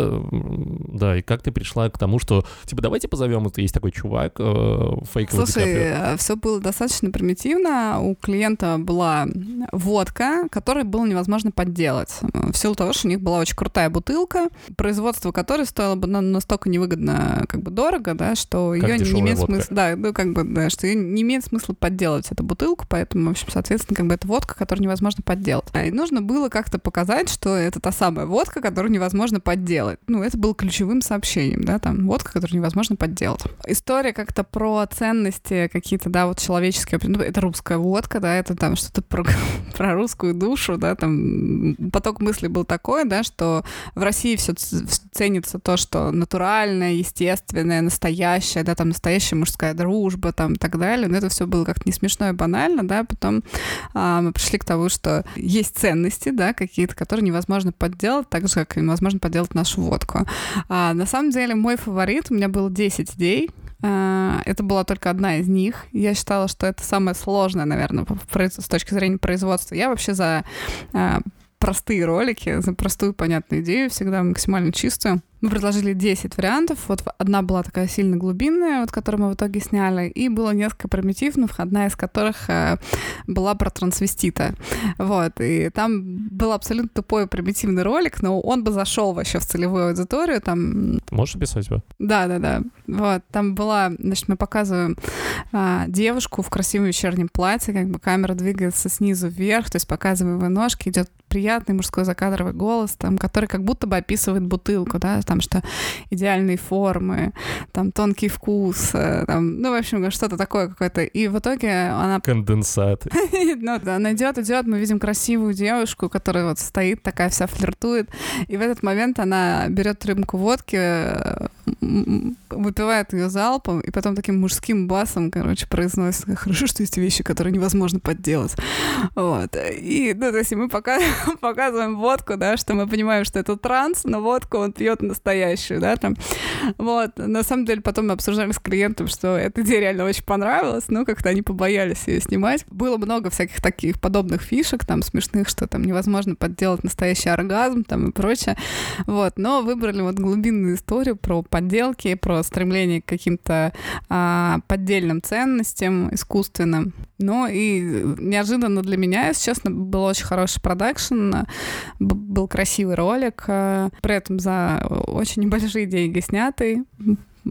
да, и как ты пришла к тому, что типа давайте позовем, это есть такой чувак э, фейковый. Слушай, э, все было достаточно примитивно. У клиента была водка, которую было невозможно подделать в силу того, что у них была очень крутая бутылка, производство которой стоило бы настолько невыгодно, как бы дорого, да, что ее не имеет смысла, да, ну как бы, да, что ее не имеет смысла подделать эту бутылку, поэтому, общем, соответственно, как бы это водка, которую невозможно подделать. И нужно было как-то показать, что это та самая водка, которую невозможно подделать. Ну, это было ключевым сообщением, да, там, водка, которую невозможно подделать. История как-то про ценности какие-то, да, вот человеческие, ну, это русская водка, да, это там что-то про, про русскую душу, да, там поток мыслей был такой, да, что в России все ценится то, что натуральное, естественное, настоящее, да, там настоящая мужская дружба, там и так далее. Но это все было как-то не смешно и банально, да. Потом а, мы пришли к тому, что есть ценности, да, какие-то, которые невозможно подделать, так же, как невозможно подделать нашу водку. А, на самом деле мой фаворит, у меня было 10 идей, а, это была только одна из них. Я считала, что это самое сложное, наверное, с точки зрения производства. Я вообще за а, простые ролики, за простую понятную идею, всегда максимально чистую. Мы предложили 10 вариантов. Вот одна была такая сильно глубинная, вот которую мы в итоге сняли, и было несколько примитивных, одна из которых э, была про трансвестита. Вот, и там был абсолютно тупой примитивный ролик, но он бы зашел вообще в целевую аудиторию. Там... Ты можешь описать его? Да, да, да. Вот, там была, значит, мы показываем а, девушку в красивом вечернем платье, как бы камера двигается снизу вверх, то есть показываем его ножки, идет приятный мужской закадровый голос, там, который как будто бы описывает бутылку, да, там что идеальные формы, там тонкий вкус, э, там, ну, в общем, что-то такое какое-то. И в итоге она... Конденсат. Ну, да, она идет, идет, мы видим красивую девушку, которая вот стоит, такая вся флиртует, и в этот момент она берет рюмку водки, э, выпивает ее залпом, и потом таким мужским басом, короче, произносит, хорошо, что есть вещи, которые невозможно подделать. Вот. И, ну, то есть мы пока показываем водку, да, что мы понимаем, что это транс, но водку он пьет настоящую, да, там. Вот. На самом деле потом мы обсуждали с клиентом, что эта идея реально очень понравилась, но как-то они побоялись ее снимать. Было много всяких таких подобных фишек, там, смешных, что там невозможно подделать настоящий оргазм, там, и прочее. Вот. Но выбрали вот глубинную историю про подделки, про стремление к каким-то а, поддельным ценностям искусственным. Но и неожиданно для меня, если честно, был очень хороший продакшн, был красивый ролик, а, при этом за очень небольшие деньги снятый.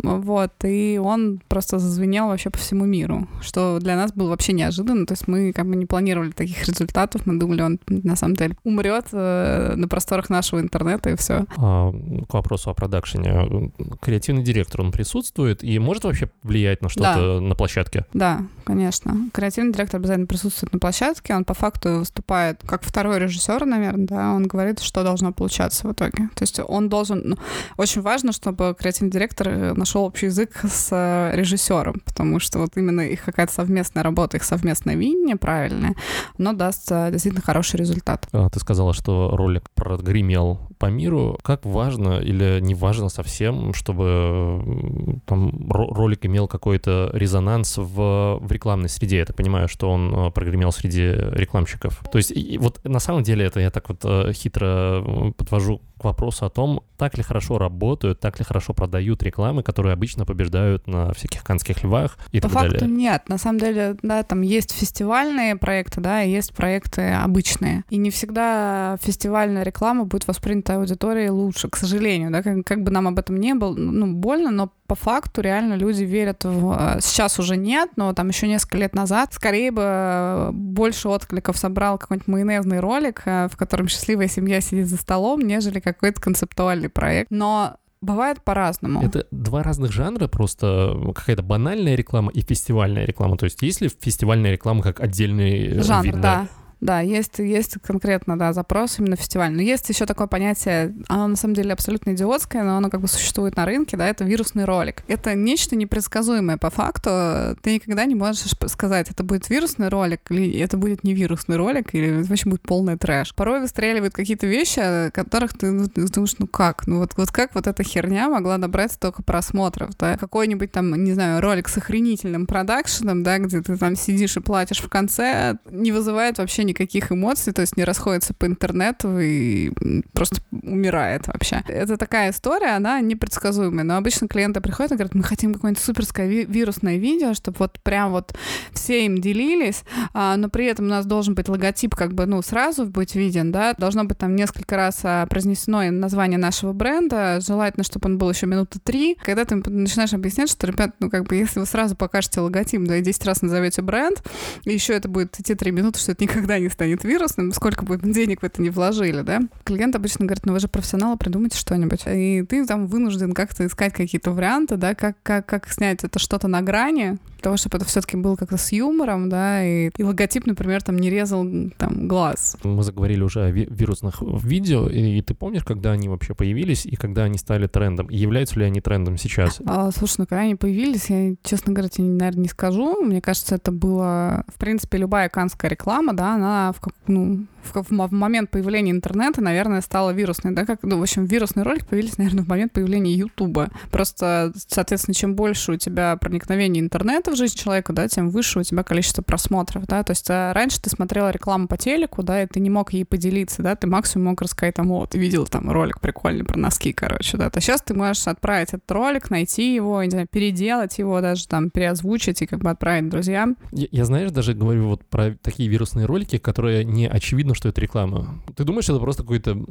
Вот, и он просто зазвенел вообще по всему миру, что для нас было вообще неожиданно. То есть мы как бы не планировали таких результатов, мы думали, он на самом деле умрет э, на просторах нашего интернета и все. А, к вопросу о продакшене. Креативный директор, он присутствует и может вообще влиять на что-то да. на площадке? Да, конечно. Креативный директор обязательно присутствует на площадке, он по факту выступает как второй режиссер, наверное, да, он говорит, что должно получаться в итоге. То есть он должен... Ну, очень важно, чтобы креативный директор э, нашел общий язык с э, режиссером, потому что вот именно их какая-то совместная работа, их совместное видение правильное, оно даст э, действительно хороший результат. А, ты сказала, что ролик прогремел по миру. Как важно или не важно совсем, чтобы там ролик имел какой-то резонанс в, в рекламной среде? Я так понимаю, что он э, прогремел среди рекламщиков. То есть вот на самом деле это я так вот хитро подвожу к вопросу о том, так ли хорошо работают, так ли хорошо продают рекламы, которые обычно побеждают на всяких канских львах и По так факту далее. нет. На самом деле, да, там есть фестивальные проекты, да, и есть проекты обычные. И не всегда фестивальная реклама будет воспринята аудиторией лучше, к сожалению, да, как, как бы нам об этом не было, ну, больно, но по факту реально люди верят в... э, Сейчас уже нет, но там еще несколько лет назад скорее бы э, больше откликов собрал какой-нибудь майонезный ролик, э, в котором счастливая семья сидит за столом, нежели какой-то концептуальный проект. Но бывает по-разному. Это два разных жанра, просто какая-то банальная реклама и фестивальная реклама. То есть есть ли фестивальная реклама как отдельный Жанр, вид? да. Да, есть, есть конкретно, да, запрос именно фестиваль. Но есть еще такое понятие, оно на самом деле абсолютно идиотское, но оно как бы существует на рынке, да, это вирусный ролик. Это нечто непредсказуемое по факту. Ты никогда не можешь сказать, это будет вирусный ролик, или это будет не вирусный ролик, или это вообще будет полный трэш. Порой выстреливают какие-то вещи, которых ты, ну, думаешь, ну как? Ну вот, вот как вот эта херня могла набрать столько просмотров, да? Какой-нибудь там, не знаю, ролик с охренительным продакшеном, да, где ты там сидишь и платишь в конце, не вызывает вообще никаких эмоций, то есть не расходится по интернету и просто умирает вообще. Это такая история, она непредсказуемая. Но обычно клиенты приходят и говорят, мы хотим какое-нибудь суперское ви- вирусное видео, чтобы вот прям вот все им делились, а, но при этом у нас должен быть логотип как бы, ну, сразу быть виден, да, должно быть там несколько раз а, произнесено название нашего бренда, желательно, чтобы он был еще минуты три. Когда ты начинаешь объяснять, что, ребят, ну, как бы, если вы сразу покажете логотип, да, и 10 раз назовете бренд, и еще это будет идти три минуты, что это никогда не станет вирусным, сколько бы денег в это не вложили, да. Клиент обычно говорит, ну вы же профессионалы, придумайте что-нибудь. И ты там вынужден как-то искать какие-то варианты, да, как, как, как снять это что-то на грани, того, чтобы это все-таки было как-то с юмором, да, и, и логотип, например, там не резал там глаз. Мы заговорили уже о ви- вирусных видео, и ты помнишь, когда они вообще появились и когда они стали трендом? И являются ли они трендом сейчас? А, слушай, ну когда они появились, я, честно говоря, тебе, наверное, не скажу. Мне кажется, это было... В принципе, любая канская реклама, да, она в, как, ну, в, в, в момент появления интернета, наверное, стала вирусной, да, как, ну, в общем, вирусный ролик появились, наверное, в момент появления Ютуба. Просто, соответственно, чем больше у тебя проникновение интернета в жизнь человека, да, тем выше у тебя количество просмотров, да, то есть а, раньше ты смотрела рекламу по телеку, да, и ты не мог ей поделиться, да, ты максимум мог рассказать там, вот, видел там ролик прикольный про носки, короче, да, то сейчас ты можешь отправить этот ролик, найти его, не знаю, переделать его, даже там переозвучить и как бы отправить друзьям. Я, я, знаешь, даже говорю вот про такие вирусные ролики, которые не очевидно, что это реклама. Ты думаешь, это просто какой-то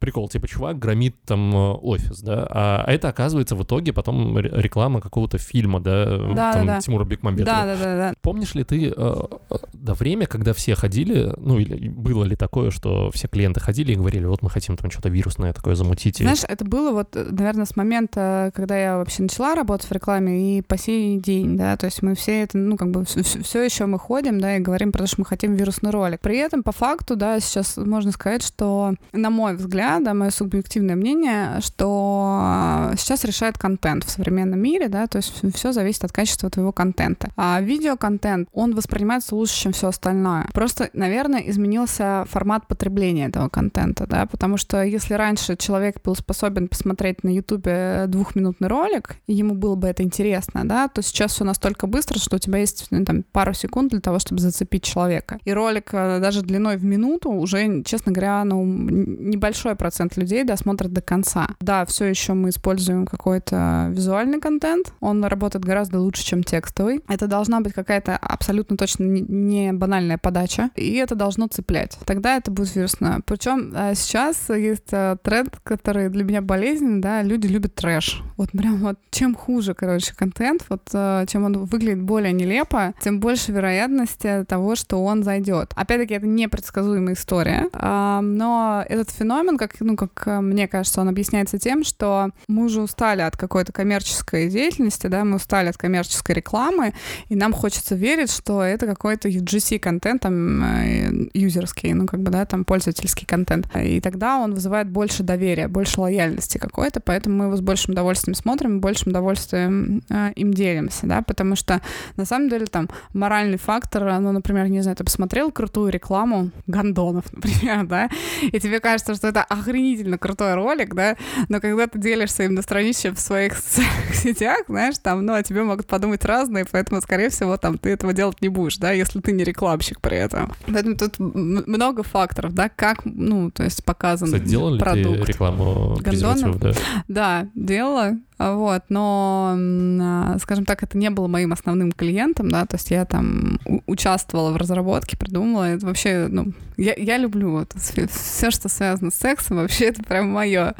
прикол, типа чувак громит там э, офис, да, а, это оказывается в итоге потом ре- реклама какого-то фильма, да, Да, там да, да. Тимура Бекмамбетова. Да, да, да, да. Помнишь ли ты э, э, до время, когда все ходили, ну или было ли такое, что все клиенты ходили и говорили, вот мы хотим там что-то вирусное такое замутить? и- Знаешь, это было вот, э, наверное, с момента, когда я вообще начала работать в рекламе и по сей день, да, то есть мы все это, ну, как бы все еще мы ходим, да, и говорим про то, что мы хотим вирусный ролик. При этом, по факту, да, сейчас можно сказать, что, на мой взгляд, да, мое субъективное мнение, что э, сейчас решает контент в современном мире, да, то есть все зависит от качества твоего контента. А видеоконтент, он воспринимается лучше, чем все остальное. Просто, наверное, изменился формат потребления этого контента, да, потому что если раньше человек был способен посмотреть на Ютубе двухминутный ролик, и ему было бы это интересно, да, то сейчас все настолько быстро, что у тебя есть ну, там, пару секунд для того, чтобы зацепить человека. И ролик э, даже длиной в минуту уже, честно говоря, ну, н- небольшой процент людей досмотрит до конца. Да, все еще мы используем какой-то визуальный контент, он работает гораздо лучше, чем текстовый. Это должна быть какая-то абсолютно точно не- банальная подача, и это должно цеплять. Тогда это будет вирусно. Причем э, сейчас есть э, тренд, который для меня болезненный, да, люди любят трэш. Вот прям вот чем хуже, короче, контент, вот э, чем он выглядит более нелепо, тем больше вероятности того, что он зайдет. Опять-таки, это непредсказуемая история, но этот феномен, как, ну, как э, мне кажется, он объясняется тем, что мы уже устали от какой-то коммерческой деятельности, да, мы устали от коммерческой рекламы, и нам хочется верить, что это какой-то UGC-контент, там, э, юзерский, ну, как бы, да, там, пользовательский контент. И тогда он вызывает больше доверия, больше лояльности какой-то, поэтому мы его с большим удовольствием смотрим, большим удовольствием э, им делимся, да, потому что, на самом деле, там, моральный фактор, ну, например, не знаю, ты посмотрел крутую рекламу гондонов, например, да, и тебе кажется, что это охренительно крутой ролик, да, но когда ты делишься им на страничке в своих социальных сетях, знаешь, там, ну, о тебе могут подумать разные, поэтому, скорее всего, там, ты этого делать не будешь, да, если ты не рекламщик при этом. Поэтому тут много факторов, да, как, ну, то есть показан Кстати, делал продукт. ли ты рекламу презервативов, да? Да, делала. Вот, но, а, скажем так, это не было моим основным клиентом, да, то есть я там участвовала в разработке, придумала, это вообще, ну, я, я люблю вот все, что связано с сексом, вообще это прям мое.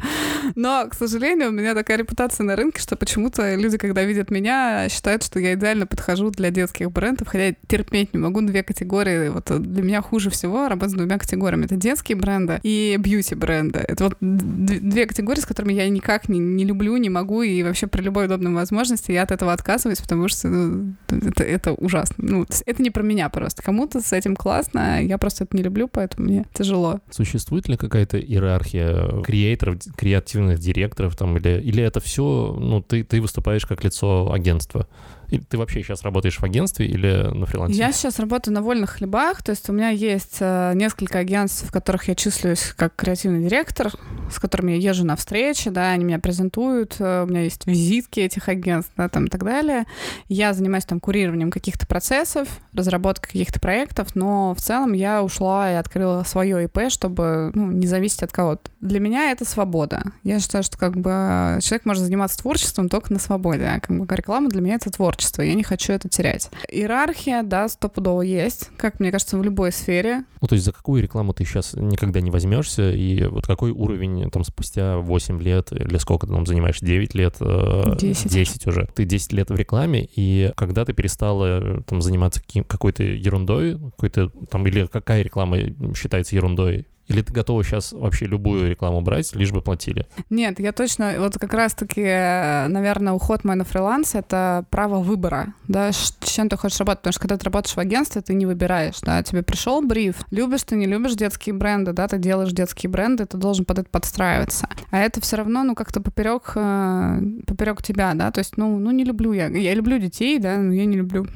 Но, к сожалению, у меня такая репутация на рынке, что почему-то люди, когда видят меня, считают, что я идеально подхожу для детских брендов, хотя я терпеть не могу две категории. Вот для меня хуже всего работать с двумя категориями. Это детские бренды и бьюти-бренды. Это вот две категории, с которыми я никак не, не люблю, не могу и вообще при любой удобной возможности я от этого отказываюсь, потому что ну, это, это ужасно. Ну, это не про меня просто. Кому-то с этим классно, я просто это не люблю, поэтому мне тяжело. Существует ли какая-то иерархия креаторов, креативных директоров там, или, или это все, ну, ты, ты выступаешь как лицо агентства? Или ты вообще сейчас работаешь в агентстве или на фрилансе? Я сейчас работаю на вольных хлебах, то есть у меня есть э, несколько агентств, в которых я числюсь как креативный директор, с которыми я езжу на встречи, да, они меня презентуют, э, у меня есть визитки этих агентств, да, там и так далее. Я занимаюсь там курированием каких-то процессов, разработкой каких-то проектов, но в целом я ушла и открыла свое ИП, чтобы ну, не зависеть от кого-то. Для меня это свобода. Я считаю, что как бы человек может заниматься творчеством только на свободе, а как бы реклама для меня это творчество творчество, я не хочу это терять. Иерархия, да, стопудово есть, как мне кажется, в любой сфере. Ну, то есть за какую рекламу ты сейчас никогда не возьмешься, и вот какой уровень там спустя 8 лет, или сколько ты там занимаешь, 9 лет? 10. Э, 10 уже. Ты 10 лет в рекламе, и когда ты перестала там заниматься какой-то ерундой, какой-то там, или какая реклама считается ерундой, или ты готова сейчас вообще любую рекламу брать, лишь бы платили? Нет, я точно, вот как раз-таки, наверное, уход мой на фриланс — это право выбора, да, с чем ты хочешь работать, потому что когда ты работаешь в агентстве, ты не выбираешь, да, тебе пришел бриф, любишь ты, не любишь детские бренды, да, ты делаешь детские бренды, ты должен под это подстраиваться. А это все равно, ну, как-то поперек, э, поперек тебя, да, то есть, ну, ну, не люблю я, я люблю детей, да, но я не люблю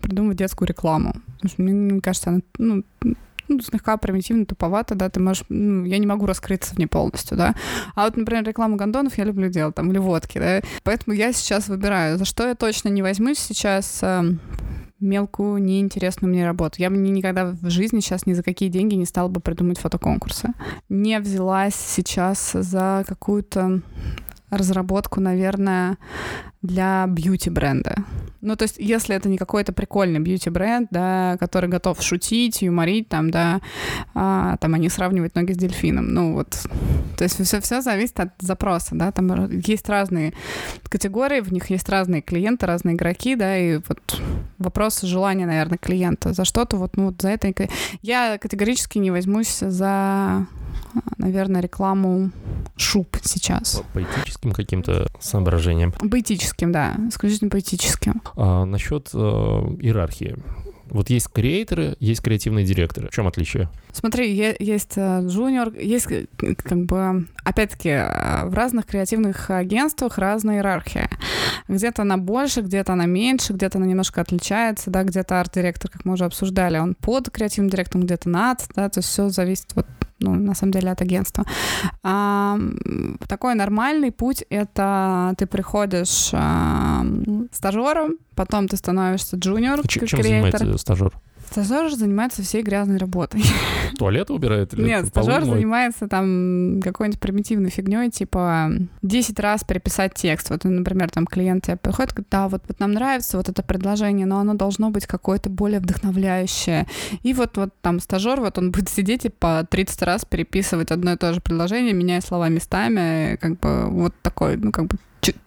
придумывать детскую рекламу. Мне, мне кажется, она, ну, ну, слегка примитивно, туповато, да, ты можешь, ну, я не могу раскрыться в ней полностью, да. А вот, например, рекламу гондонов я люблю делать, там, или водки, да. Поэтому я сейчас выбираю, за что я точно не возьмусь сейчас, э, мелкую, неинтересную мне работу. Я бы никогда в жизни сейчас ни за какие деньги не стала бы придумать фотоконкурсы. Не взялась сейчас за какую-то разработку, наверное, для бьюти-бренда. Ну, то есть, если это не какой-то прикольный бьюти-бренд, да, который готов шутить, юморить, там, да, а, там, они сравнивать ноги с дельфином, ну, вот, то есть все, все зависит от запроса, да, там есть разные категории, в них есть разные клиенты, разные игроки, да, и вот вопрос желания, наверное, клиента. За что-то, вот, ну, вот за это я категорически не возьмусь за наверное, рекламу шуб сейчас. По поэтическим каким-то соображениям? Поэтическим, да, исключительно поэтическим. А, насчет э, иерархии. Вот есть креаторы, есть креативные директоры. В чем отличие? Смотри, есть э, джуниор, есть э, как бы, опять-таки, э, в разных креативных агентствах разная иерархия. Где-то она больше, где-то она меньше, где-то она немножко отличается, да, где-то арт-директор, как мы уже обсуждали, он под креативным директором, где-то над, да, то есть все зависит вот ну, на самом деле, от агентства. А, такой нормальный путь — это ты приходишь а, стажером, потом ты становишься джуниор Чем занимается стажер? Стажер занимается всей грязной работой. Туалет убирает? Или Нет, стажер занимается там какой-нибудь примитивной фигней, типа 10 раз переписать текст. Вот, например, там клиент тебе приходит, говорит, да, вот, вот нам нравится вот это предложение, но оно должно быть какое-то более вдохновляющее. И вот, вот там стажер, вот он будет сидеть и по 30 раз переписывать одно и то же предложение, меняя слова местами, как бы вот такой, ну, как бы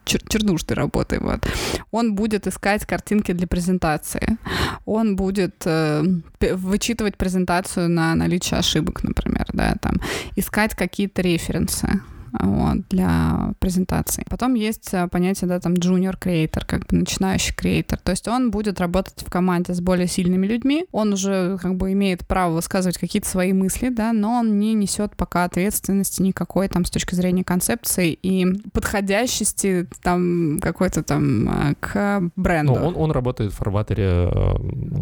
чер чернушной работы. Вот. Он будет искать картинки для презентации. Он будет э, вычитывать презентацию на наличие ошибок, например, да, там, искать какие-то референсы вот, для презентации. Потом есть э, понятие, да, там, junior creator, как бы начинающий креатор. То есть он будет работать в команде с более сильными людьми, он уже как бы имеет право высказывать какие-то свои мысли, да, но он не несет пока ответственности никакой там с точки зрения концепции и подходящести там какой-то там э, к бренду. Ну, он, он работает в фарватере э,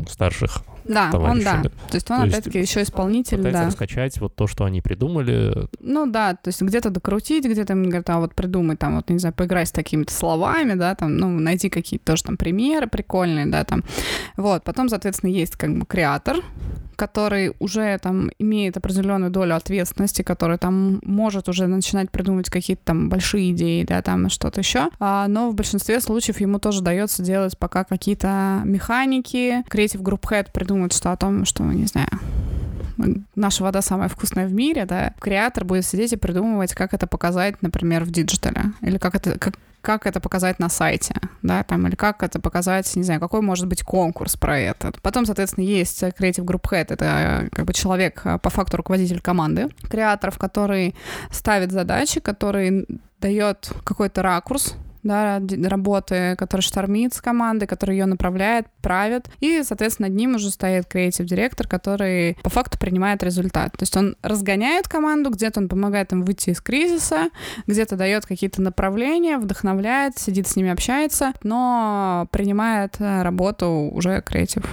старших да, он да. То есть он, опять-таки, еще исполнитель, да. раскачать вот то, что они придумали. Ну да, то есть где-то докрутить где-то, им говорят, а вот придумай там, вот, не знаю, поиграй с такими-то словами, да, там, ну, найти какие-то тоже там примеры прикольные, да, там. Вот, потом, соответственно, есть как бы креатор, который уже там имеет определенную долю ответственности, который там может уже начинать придумывать какие-то там большие идеи, да, там что-то еще. А, но в большинстве случаев ему тоже дается делать пока какие-то механики. Creative Group Head придумает что о том, что, не знаю, наша вода самая вкусная в мире, да, креатор будет сидеть и придумывать, как это показать, например, в digital е, или как это, как, как это показать на сайте, да, там, или как это показать, не знаю, какой может быть конкурс про это. Потом, соответственно, есть Creative Group Head, это как бы человек, по факту руководитель команды, креаторов, который ставит задачи, который дает какой-то ракурс да, работы, который штормит с командой, который ее направляет, правит. И, соответственно, над ним уже стоит креатив директор, который по факту принимает результат. То есть он разгоняет команду, где-то он помогает им выйти из кризиса, где-то дает какие-то направления, вдохновляет, сидит с ними, общается, но принимает э, работу уже креатив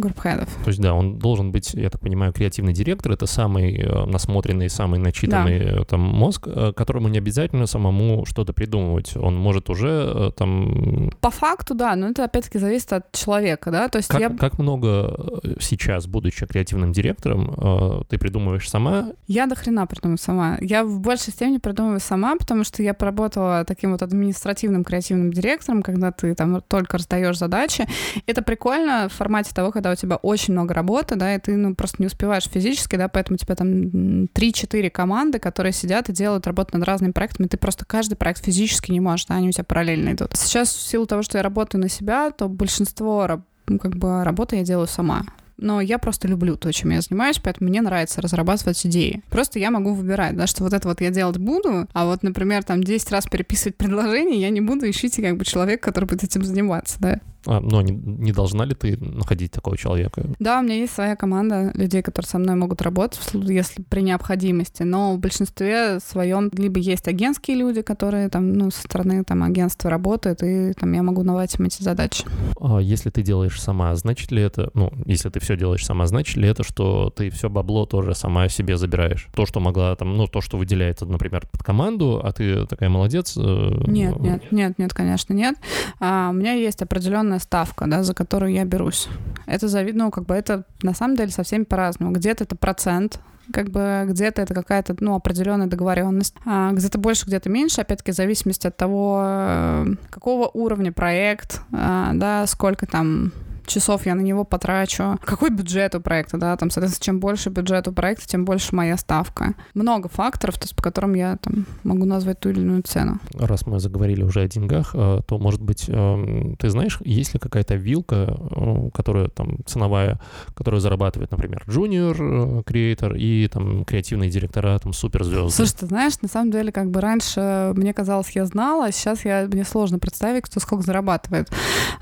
группхедов. То есть, да, он должен быть, я так понимаю, креативный директор, это самый э, насмотренный, самый начитанный да. Э, там мозг, э, которому не обязательно самому что-то придумывать. Он может уже там... По факту, да, но это опять-таки зависит от человека, да, то есть как, я... Как много сейчас, будучи креативным директором, ты придумываешь сама? Я до хрена придумываю сама. Я в большей степени придумываю сама, потому что я поработала таким вот административным креативным директором, когда ты там только раздаешь задачи. Это прикольно в формате того, когда у тебя очень много работы, да, и ты, ну, просто не успеваешь физически, да, поэтому у тебя там 3-4 команды, которые сидят и делают работу над разными проектами, ты просто каждый проект физически не можешь, да, они у тебя параллельно идут. Сейчас в силу того, что я работаю на себя, то большинство ну, как бы работы я делаю сама но я просто люблю то, чем я занимаюсь, поэтому мне нравится разрабатывать идеи. Просто я могу выбирать, да, что вот это вот я делать буду, а вот, например, там 10 раз переписывать предложение я не буду, ищите как бы человек, который будет этим заниматься, да. А, но не, не должна ли ты находить такого человека? Да, у меня есть своя команда людей, которые со мной могут работать, если при необходимости, но в большинстве своем либо есть агентские люди, которые там, ну, со стороны там агентства работают, и там я могу давать им эти задачи. А если ты делаешь сама, значит ли это, ну, если ты все делаешь сама, значит ли это, что ты все бабло тоже сама себе забираешь? То, что могла там, ну, то, что выделяется, например, под команду, а ты такая молодец? Э, нет, нет, нет, нет, конечно, нет. А, у меня есть определенная определенная ставка, да, за которую я берусь. Это завидно, ну, как бы это на самом деле совсем по-разному. Где-то это процент, как бы где-то это какая-то, ну, определенная договоренность, а где-то больше, где-то меньше, опять-таки, в зависимости от того, э, какого уровня проект, а, да, сколько там часов я на него потрачу, какой бюджет у проекта, да, там, соответственно, чем больше бюджет у проекта, тем больше моя ставка. Много факторов, то есть по которым я там могу назвать ту или иную цену. Раз мы заговорили уже о деньгах, э, то, может быть, эм, ты знаешь, есть ли какая-то вилка, э, которая там ценовая, которая зарабатывает, например, junior э, креатор и там креативные директора, там суперзвезды? Слушай, ты знаешь, на самом деле, как бы раньше мне казалось, я знала, а сейчас я, мне сложно представить, кто сколько зарабатывает.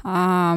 А,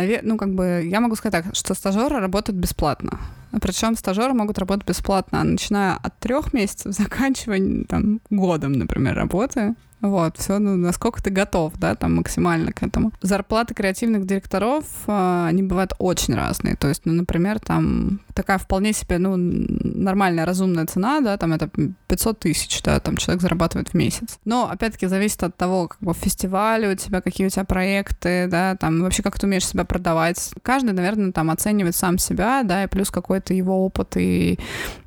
навер... ну, как бы, я могу сказать так, что стажеры работают бесплатно. Причем стажеры могут работать бесплатно, начиная от трех месяцев, заканчивая там годом, например, работы. Вот, все, ну, насколько ты готов, да, там максимально к этому. Зарплаты креативных директоров, э, они бывают очень разные. То есть, ну, например, там такая вполне себе, ну, нормальная, разумная цена, да, там это 500 тысяч, да, там человек зарабатывает в месяц. Но, опять-таки, зависит от того, как бы фестивали у тебя, какие у тебя проекты, да, там вообще как ты умеешь себя продавать. Каждый, наверное, там оценивает сам себя, да, и плюс какой-то его опыт и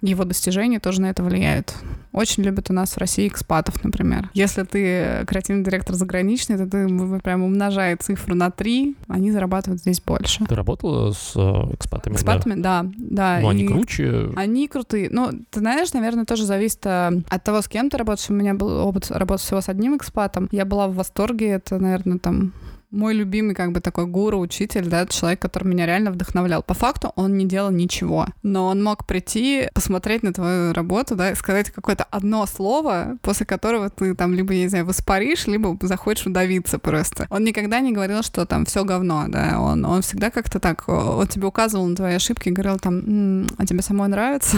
его достижения тоже на это влияют. Очень любят у нас в России экспатов, например. Если ты креативный директор заграничный, то ты прям умножая цифру на три, они зарабатывают здесь больше. Ты работала с э, экспатами? Экспатами, да. да, да. Ну, они круче? Они крутые. Ну, ты знаешь, наверное, тоже зависит э, от того, с кем ты работаешь. У меня был опыт работы всего с одним экспатом. Я была в восторге. Это, наверное, там мой любимый как бы такой гуру, учитель, да, человек, который меня реально вдохновлял. По факту он не делал ничего, но он мог прийти, посмотреть на твою работу, да, и сказать какое-то одно слово, после которого ты там либо, я не знаю, воспаришь, либо захочешь удавиться просто. Он никогда не говорил, что там все говно, да, он, он всегда как-то так, он тебе указывал на твои ошибки говорил там, м-м, а тебе самой нравится?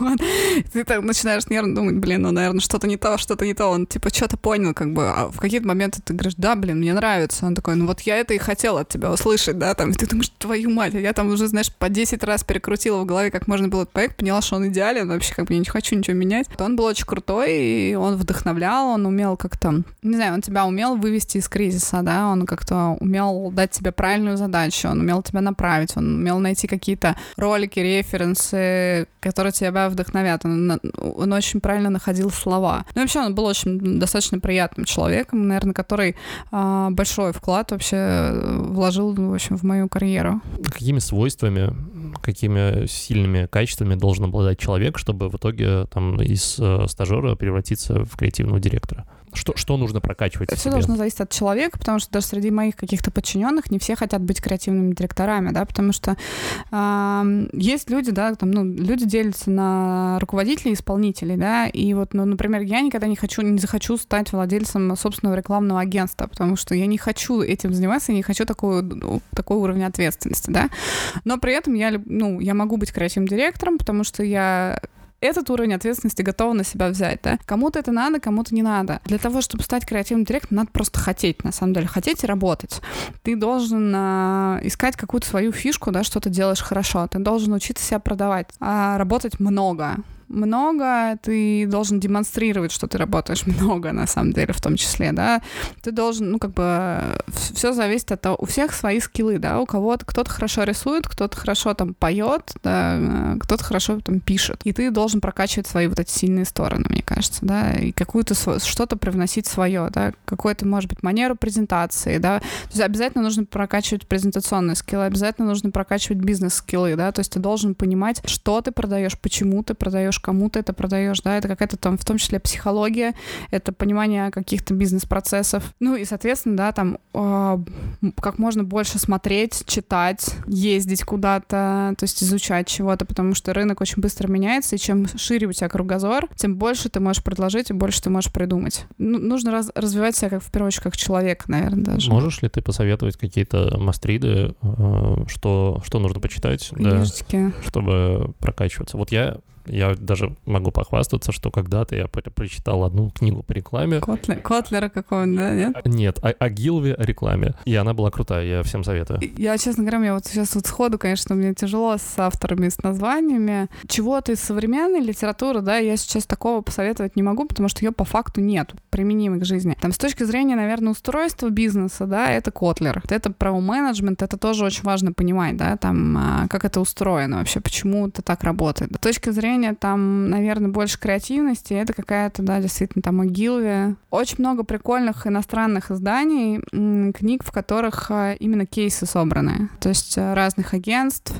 Ты так начинаешь нервно думать, блин, ну, наверное, что-то не то, что-то не то. Он типа что-то понял, как бы, а в какие-то моменты ты говоришь, да, блин, мне нравится. Он такой, такой, ну вот я это и хотел от тебя услышать, да, там, и ты думаешь, твою мать, а я там уже, знаешь, по 10 раз перекрутила в голове, как можно было этот проект, поняла, что он идеален, вообще как бы я не хочу ничего менять. Он был очень крутой, и он вдохновлял, он умел как-то, не знаю, он тебя умел вывести из кризиса, да, он как-то умел дать тебе правильную задачу, он умел тебя направить, он умел найти какие-то ролики, референсы, которые тебя вдохновят. Он, он очень правильно находил слова. Ну, вообще, он был очень достаточно приятным человеком, наверное, который а, большой вклад вообще вложил, в общем, в мою карьеру. Какими свойствами, какими сильными качествами должен обладать человек, чтобы в итоге там из э, стажера превратиться в креативного директора? Что, что нужно прокачивать? Все должно зависеть от человека, потому что даже среди моих каких-то подчиненных не все хотят быть креативными директорами, да, потому что э, есть люди, да, там, ну, люди делятся на руководителей и исполнителей, да, и вот, ну, например, я никогда не хочу, не захочу стать владельцем собственного рекламного агентства, потому что я не хочу этим заниматься, я не хочу такой, ну, такой уровень ответственности, да, но при этом я, ну, я могу быть креативным директором, потому что я этот уровень ответственности готова на себя взять, да. Кому-то это надо, кому-то не надо. Для того, чтобы стать креативным директором, надо просто хотеть, на самом деле, хотеть и работать. Ты должен а, искать какую-то свою фишку, да, что ты делаешь хорошо. Ты должен учиться себя продавать, а, работать много много, ты должен демонстрировать, что ты работаешь много, на самом деле, в том числе, да. Ты должен, ну, как бы, все зависит от того, у всех свои скиллы, да, у кого-то кто-то хорошо рисует, кто-то хорошо там поет, да, кто-то хорошо там пишет. И ты должен прокачивать свои вот эти сильные стороны, мне кажется, да, и какую-то что-то привносить свое, да, какую-то, может быть, манеру презентации, да. То есть обязательно нужно прокачивать презентационные скиллы, обязательно нужно прокачивать бизнес-скиллы, да, то есть ты должен понимать, что ты продаешь, почему ты продаешь, кому-то это продаешь, да, это какая-то там, в том числе психология, это понимание каких-то бизнес-процессов. Ну и, соответственно, да, там э, как можно больше смотреть, читать, ездить куда-то, то есть изучать чего-то, потому что рынок очень быстро меняется, и чем шире у тебя кругозор, тем больше ты можешь предложить и больше ты можешь придумать. Ну, нужно раз, развивать себя, как, в первую очередь, как человек, наверное, даже. Можешь ли ты посоветовать какие-то мастриды, э, что, что нужно почитать, да, чтобы прокачиваться? Вот я я даже могу похвастаться, что когда-то я прочитал одну книгу по рекламе. Котлер, Котлера какого-нибудь, да, нет? Нет, о, Огилви о рекламе. И она была крутая, я всем советую. Я, честно говоря, мне вот сейчас вот сходу, конечно, мне тяжело с авторами, с названиями. Чего-то из современной литературы, да, я сейчас такого посоветовать не могу, потому что ее по факту нет, применимой к жизни. Там с точки зрения, наверное, устройства бизнеса, да, это Котлер. Это про менеджмент, это тоже очень важно понимать, да, там, а, как это устроено вообще, почему это так работает. С точки зрения зрения там, наверное, больше креативности. Это какая-то, да, действительно, там Огилви. Очень много прикольных иностранных изданий, книг, в которых а, именно кейсы собраны. То есть э, разных агентств,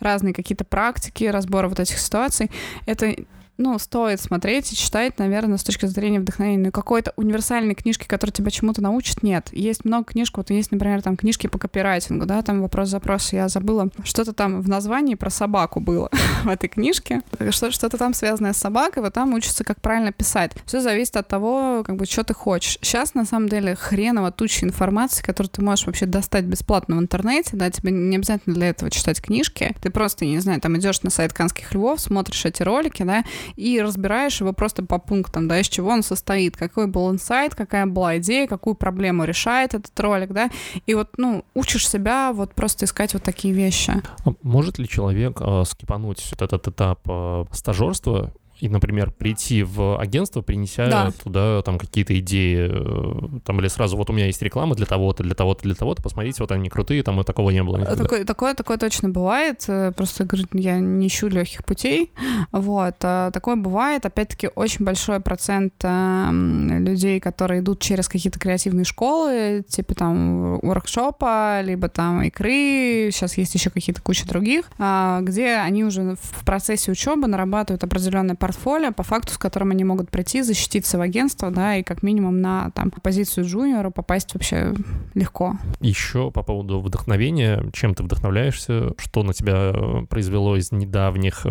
разные какие-то практики, разбора вот этих ситуаций. Это ну, стоит смотреть и читать, наверное, с точки зрения вдохновения. Но какой-то универсальной книжки, которая тебя чему-то научит, нет. Есть много книжек, вот есть, например, там книжки по копирайтингу, да, там вопрос-запрос, я забыла. Что-то там в названии про собаку было в этой книжке. Что-то там связанное с собакой, вот там учится, как правильно писать. Все зависит от того, как бы, что ты хочешь. Сейчас, на самом деле, хреново туча информации, которую ты можешь вообще достать бесплатно в интернете, да, тебе не обязательно для этого читать книжки. Ты просто, не знаю, там идешь на сайт Канских львов, смотришь эти ролики, да, и разбираешь его просто по пунктам, да, из чего он состоит, какой был инсайт, какая была идея, какую проблему решает этот ролик, да, и вот, ну, учишь себя вот просто искать вот такие вещи. А может ли человек э, скипануть вот этот этап э, стажерства и, например, прийти в агентство, принеся да. туда там какие-то идеи, э, там или сразу вот у меня есть реклама для того-то, для того-то, для того-то, посмотрите, вот они крутые, там и такого не было. Такое, такое, такое точно бывает, э, просто говорю, я не ищу легких путей, вот, а такое бывает, опять-таки, очень большой процент э, людей, которые идут через какие-то креативные школы, типа там воркшопа, либо там игры, сейчас есть еще какие-то куча других, а, где они уже в процессе учебы нарабатывают определенное портфолио, по факту, с которым они могут прийти, защититься в агентство, да, и как минимум на там позицию джуниора попасть вообще легко. Еще по поводу вдохновения, чем ты вдохновляешься, что на тебя э, произвело из недавних э,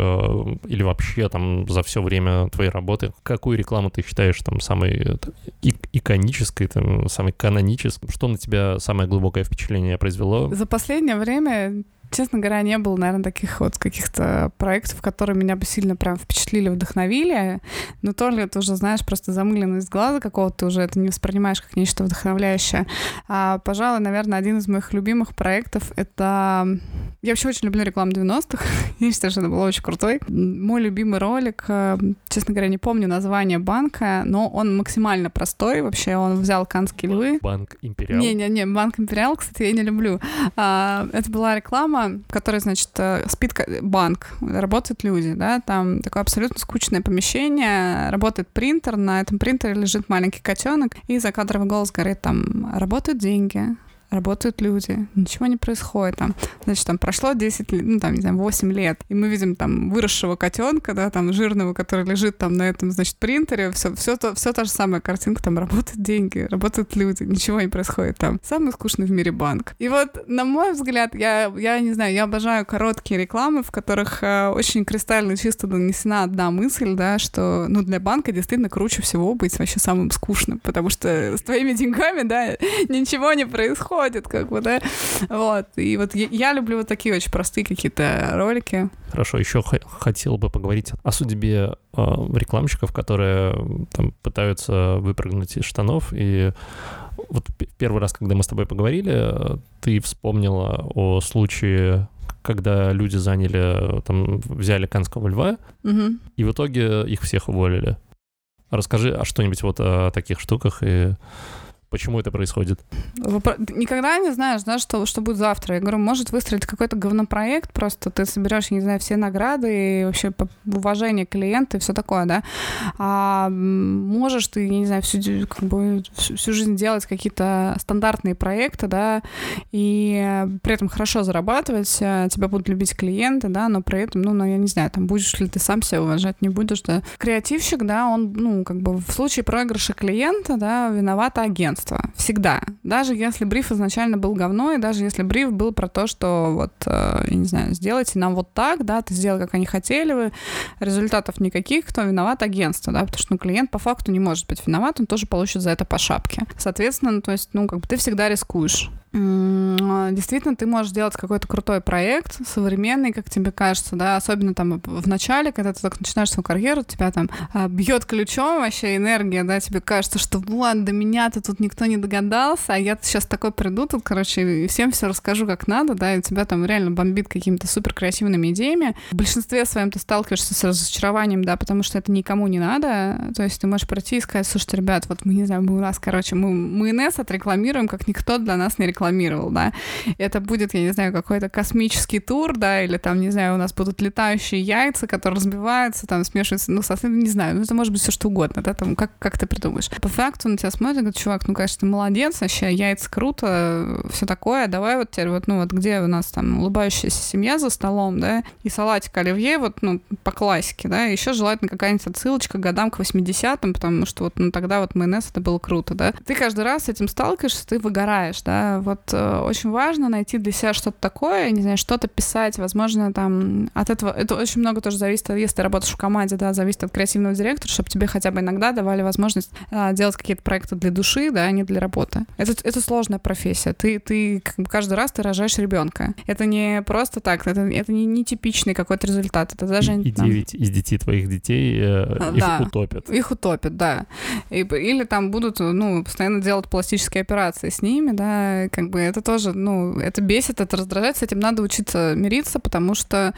или вообще там за все время твоей работы, какую рекламу ты считаешь там самой иконической, там, самой канонической. Что на тебя самое глубокое впечатление произвело? За последнее время Честно говоря, не было, наверное, таких вот каких-то проектов, которые меня бы сильно прям впечатлили, вдохновили. Но то ли ты уже знаешь просто замыленность глаза какого-то, уже это не воспринимаешь как нечто вдохновляющее. А, пожалуй, наверное, один из моих любимых проектов — это... Я вообще очень люблю рекламу 90-х. Я считаю, что это было очень крутой. Мой любимый ролик, э, честно говоря, не помню название банка, но он максимально простой. Вообще он взял канские львы. Банк Империал? Не-не-не, Банк Империал, кстати, я не люблю. А, это была реклама дома, который, значит, э, спит банк, работают люди, да, там такое абсолютно скучное помещение, работает принтер, на этом принтере лежит маленький котенок, и закадровый голос говорит там, работают деньги, работают люди, ничего не происходит там. Значит, там прошло 10 лет, ну, там, не знаю, 8 лет, и мы видим там выросшего котенка, да, там, жирного, который лежит там на этом, значит, принтере, все, все, то, все та же самая картинка, там работают деньги, работают люди, ничего не происходит там. Самый скучный в мире банк. И вот, на мой взгляд, я, я не знаю, я обожаю короткие рекламы, в которых э, очень кристально чисто донесена одна мысль, да, что, ну, для банка действительно круче всего быть вообще самым скучным, потому что с твоими деньгами, да, ничего не происходит, происходит, как бы, да. Вот. И вот я, я люблю вот такие очень простые какие-то ролики. Хорошо, еще хотел бы поговорить о судьбе э, рекламщиков, которые там пытаются выпрыгнуть из штанов. И вот первый раз, когда мы с тобой поговорили, ты вспомнила о случае когда люди заняли, там, взяли Канского льва, угу. и в итоге их всех уволили. Расскажи о что-нибудь вот о таких штуках и Почему это происходит? Никогда не знаешь, да, что, что будет завтра. Я говорю, может выстроить какой-то говнопроект, просто ты соберешь, не знаю, все награды и вообще уважение клиента и все такое, да. А можешь ты, не знаю, всю, как бы, всю жизнь делать какие-то стандартные проекты, да, и при этом хорошо зарабатывать, а, тебя будут любить клиенты, да, но при этом, ну, ну, я не знаю, там, будешь ли ты сам себя уважать, не будешь, да. Креативщик, да, он, ну, как бы в случае проигрыша клиента, да, виноват агент агентства. Всегда. Даже если бриф изначально был говно, и даже если бриф был про то, что вот, э, я не знаю, сделайте нам вот так, да, ты сделал, как они хотели, вы, результатов никаких, кто виноват? Агентство, да, потому что ну, клиент по факту не может быть виноват, он тоже получит за это по шапке. Соответственно, ну, то есть, ну, как бы ты всегда рискуешь. А, действительно, ты можешь сделать какой-то крутой проект, современный, как тебе кажется, да, особенно там в начале, когда ты только начинаешь свою карьеру, тебя там а, бьет ключом вообще энергия, да, тебе кажется, что вот, до меня-то тут никто не догадался, а я сейчас такой приду тут, короче, и всем все расскажу, как надо, да, и тебя там реально бомбит какими-то супер красивыми идеями. В большинстве своем ты сталкиваешься с разочарованием, да, потому что это никому не надо, то есть ты можешь пройти и сказать, слушайте, ребят, вот мы, не знаю, мы у нас, короче, мы майонез отрекламируем, как никто для нас не рекламирует рекламировал, да. Это будет, я не знаю, какой-то космический тур, да, или там, не знаю, у нас будут летающие яйца, которые разбиваются, там смешиваются, ну, совсем не знаю, ну, это может быть все что угодно, да, там, как, как ты придумаешь. По факту на тебя смотрят, говорят, чувак, ну, конечно, ты молодец, вообще, яйца круто, все такое, давай вот теперь вот, ну, вот где у нас там улыбающаяся семья за столом, да, и салатик оливье, вот, ну, по классике, да, еще желательно какая-нибудь отсылочка годам к 80-м, потому что вот, ну, тогда вот майонез это было круто, да. Ты каждый раз с этим сталкиваешься, ты выгораешь, да, вот э, очень важно найти для себя что-то такое, не знаю, что-то писать, возможно, там от этого, это очень много тоже зависит, если ты работаешь в команде, да, зависит от креативного директора, чтобы тебе хотя бы иногда давали возможность э, делать какие-то проекты для души, да, а не для работы. Это, это сложная профессия. Ты, ты как бы каждый раз ты рожаешь ребенка. Это не просто так, это, это не, не типичный какой-то результат. Это даже... И. 9 из 10 твоих детей э, их да, утопят. Их утопят, да. И, или там будут, ну, постоянно делать пластические операции с ними, да, как бы это тоже, ну, это бесит, это раздражает, с этим надо учиться мириться, потому что,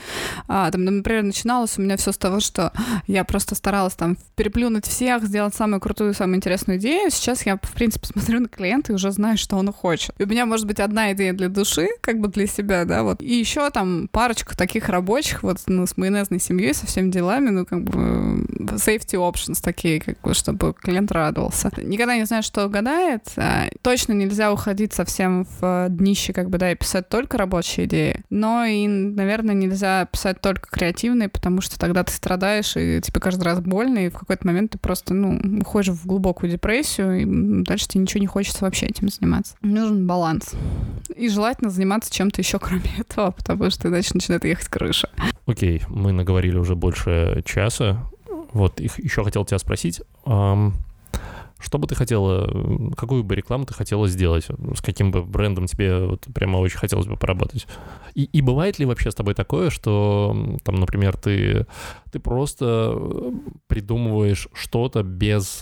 а, там, например, начиналось у меня все с того, что я просто старалась там переплюнуть всех, сделать самую крутую, самую интересную идею. Сейчас я, в принципе, смотрю на клиента и уже знаю, что он хочет. И у меня может быть одна идея для души, как бы для себя, да, вот. И еще там парочка таких рабочих, вот, ну, с майонезной семьей, со всеми делами, ну, как бы safety options такие, как бы, чтобы клиент радовался. Никогда не знаю, что угадает. А, точно нельзя уходить совсем в в днище, как бы, да, и писать только рабочие идеи. Но и, наверное, нельзя писать только креативные, потому что тогда ты страдаешь, и тебе каждый раз больно, и в какой-то момент ты просто, ну, уходишь в глубокую депрессию, и дальше тебе ничего не хочется вообще этим заниматься. Нужен баланс. И желательно заниматься чем-то еще, кроме этого, потому что иначе начинает ехать крыша. Окей, мы наговорили уже больше часа. Вот, еще хотел тебя спросить. Что бы ты хотела, какую бы рекламу ты хотела сделать? С каким бы брендом тебе вот прямо очень хотелось бы поработать? И, и бывает ли вообще с тобой такое, что, там, например, ты, ты просто придумываешь что-то без,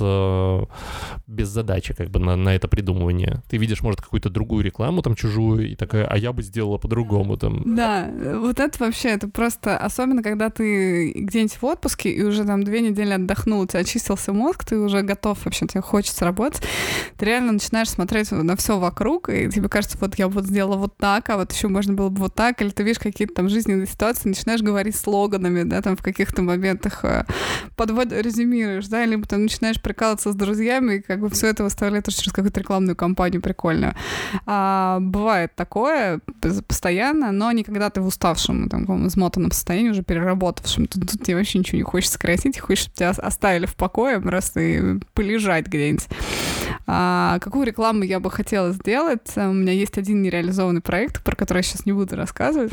без задачи как бы на, на это придумывание? Ты видишь, может, какую-то другую рекламу там чужую и такая, а я бы сделала по-другому там. Да, вот это вообще, это просто, особенно когда ты где-нибудь в отпуске и уже там две недели отдохнул, у тебя очистился мозг, ты уже готов вообще, тебе хочется работать, ты реально начинаешь смотреть на все вокруг, и тебе кажется, вот я вот сделала вот так, а вот еще можно было бы вот так, или ты видишь какие-то там жизненные ситуации, начинаешь говорить слоганами, да, там в каких-то моментах э, подвод резюмируешь, да, либо ты начинаешь прикалываться с друзьями, и как бы все это выставляет через какую-то рекламную кампанию прикольную. А, бывает такое постоянно, но не когда ты в уставшем, там, измотанном состоянии, уже переработавшем. Тут, тут тебе вообще ничего не хочется сократить, хочешь, чтобы тебя оставили в покое просто и полежать где-нибудь. А, какую рекламу я бы хотела сделать? У меня есть один нереализованный проект, про который я сейчас не буду рассказывать.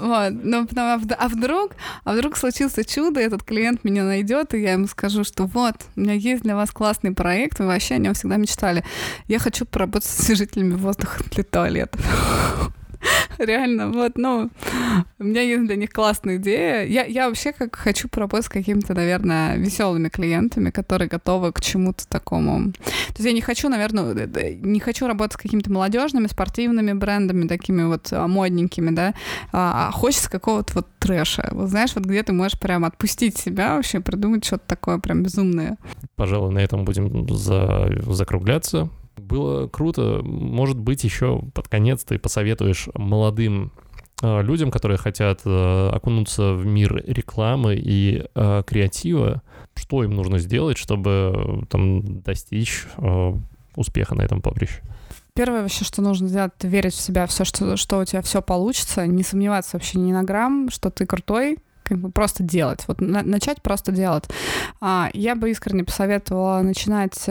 Вот, но потом, а, а вдруг, а вдруг случится чудо, этот клиент меня найдет, и я ему скажу, что вот, у меня есть для вас классный проект, вы вообще о нем всегда мечтали. Я хочу поработать с освежителями воздуха для туалетов. Реально, вот, ну, у меня есть для них классная идея. Я, я вообще как хочу поработать с какими-то, наверное, веселыми клиентами, которые готовы к чему-то такому. То есть я не хочу, наверное, э, э, не хочу работать с какими-то молодежными, спортивными брендами, такими вот а, модненькими, да, а, а хочется какого-то вот трэша. Вот знаешь, вот где ты можешь прям отпустить себя вообще, придумать что-то такое прям безумное. Пожалуй, на этом будем за... закругляться было круто. Может быть, еще под конец ты посоветуешь молодым э, людям, которые хотят э, окунуться в мир рекламы и э, креатива, что им нужно сделать, чтобы там достичь успеха на этом поприще? Первое вообще, что нужно сделать, это верить в себя, все, что, что у тебя все получится, не сомневаться вообще ни на грамм, что ты крутой, как бы просто делать, вот на, начать просто делать. А, я бы искренне посоветовала начинать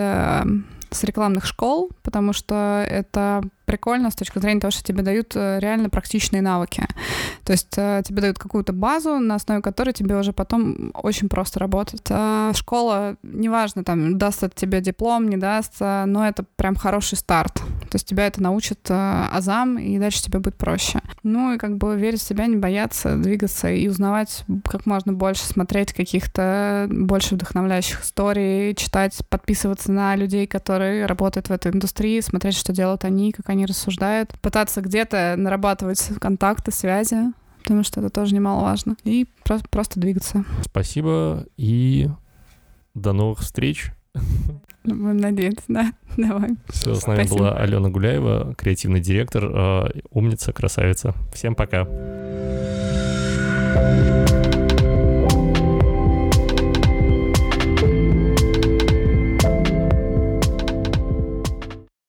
с рекламных школ, потому что это прикольно с точки зрения того, что тебе дают э, реально практичные навыки. То есть э, тебе дают какую-то базу, на основе которой тебе уже потом очень просто работать. А школа, неважно, там, даст это тебе диплом, не даст, но это прям хороший старт. То есть тебя это научит э, азам, и дальше тебе будет проще. Ну и как бы верить в себя, не бояться, двигаться и узнавать как можно больше, смотреть каких-то больше вдохновляющих историй, читать, подписываться на людей, которые работают в этой индустрии, смотреть, что делают они, как они они рассуждают, пытаться где-то нарабатывать контакты, связи, потому что это тоже немаловажно, и просто, просто двигаться. Спасибо и до новых встреч. Будем надеяться, да. Давай. Все, с нами Спасибо. была Алена Гуляева, креативный директор, э, умница, красавица. Всем пока.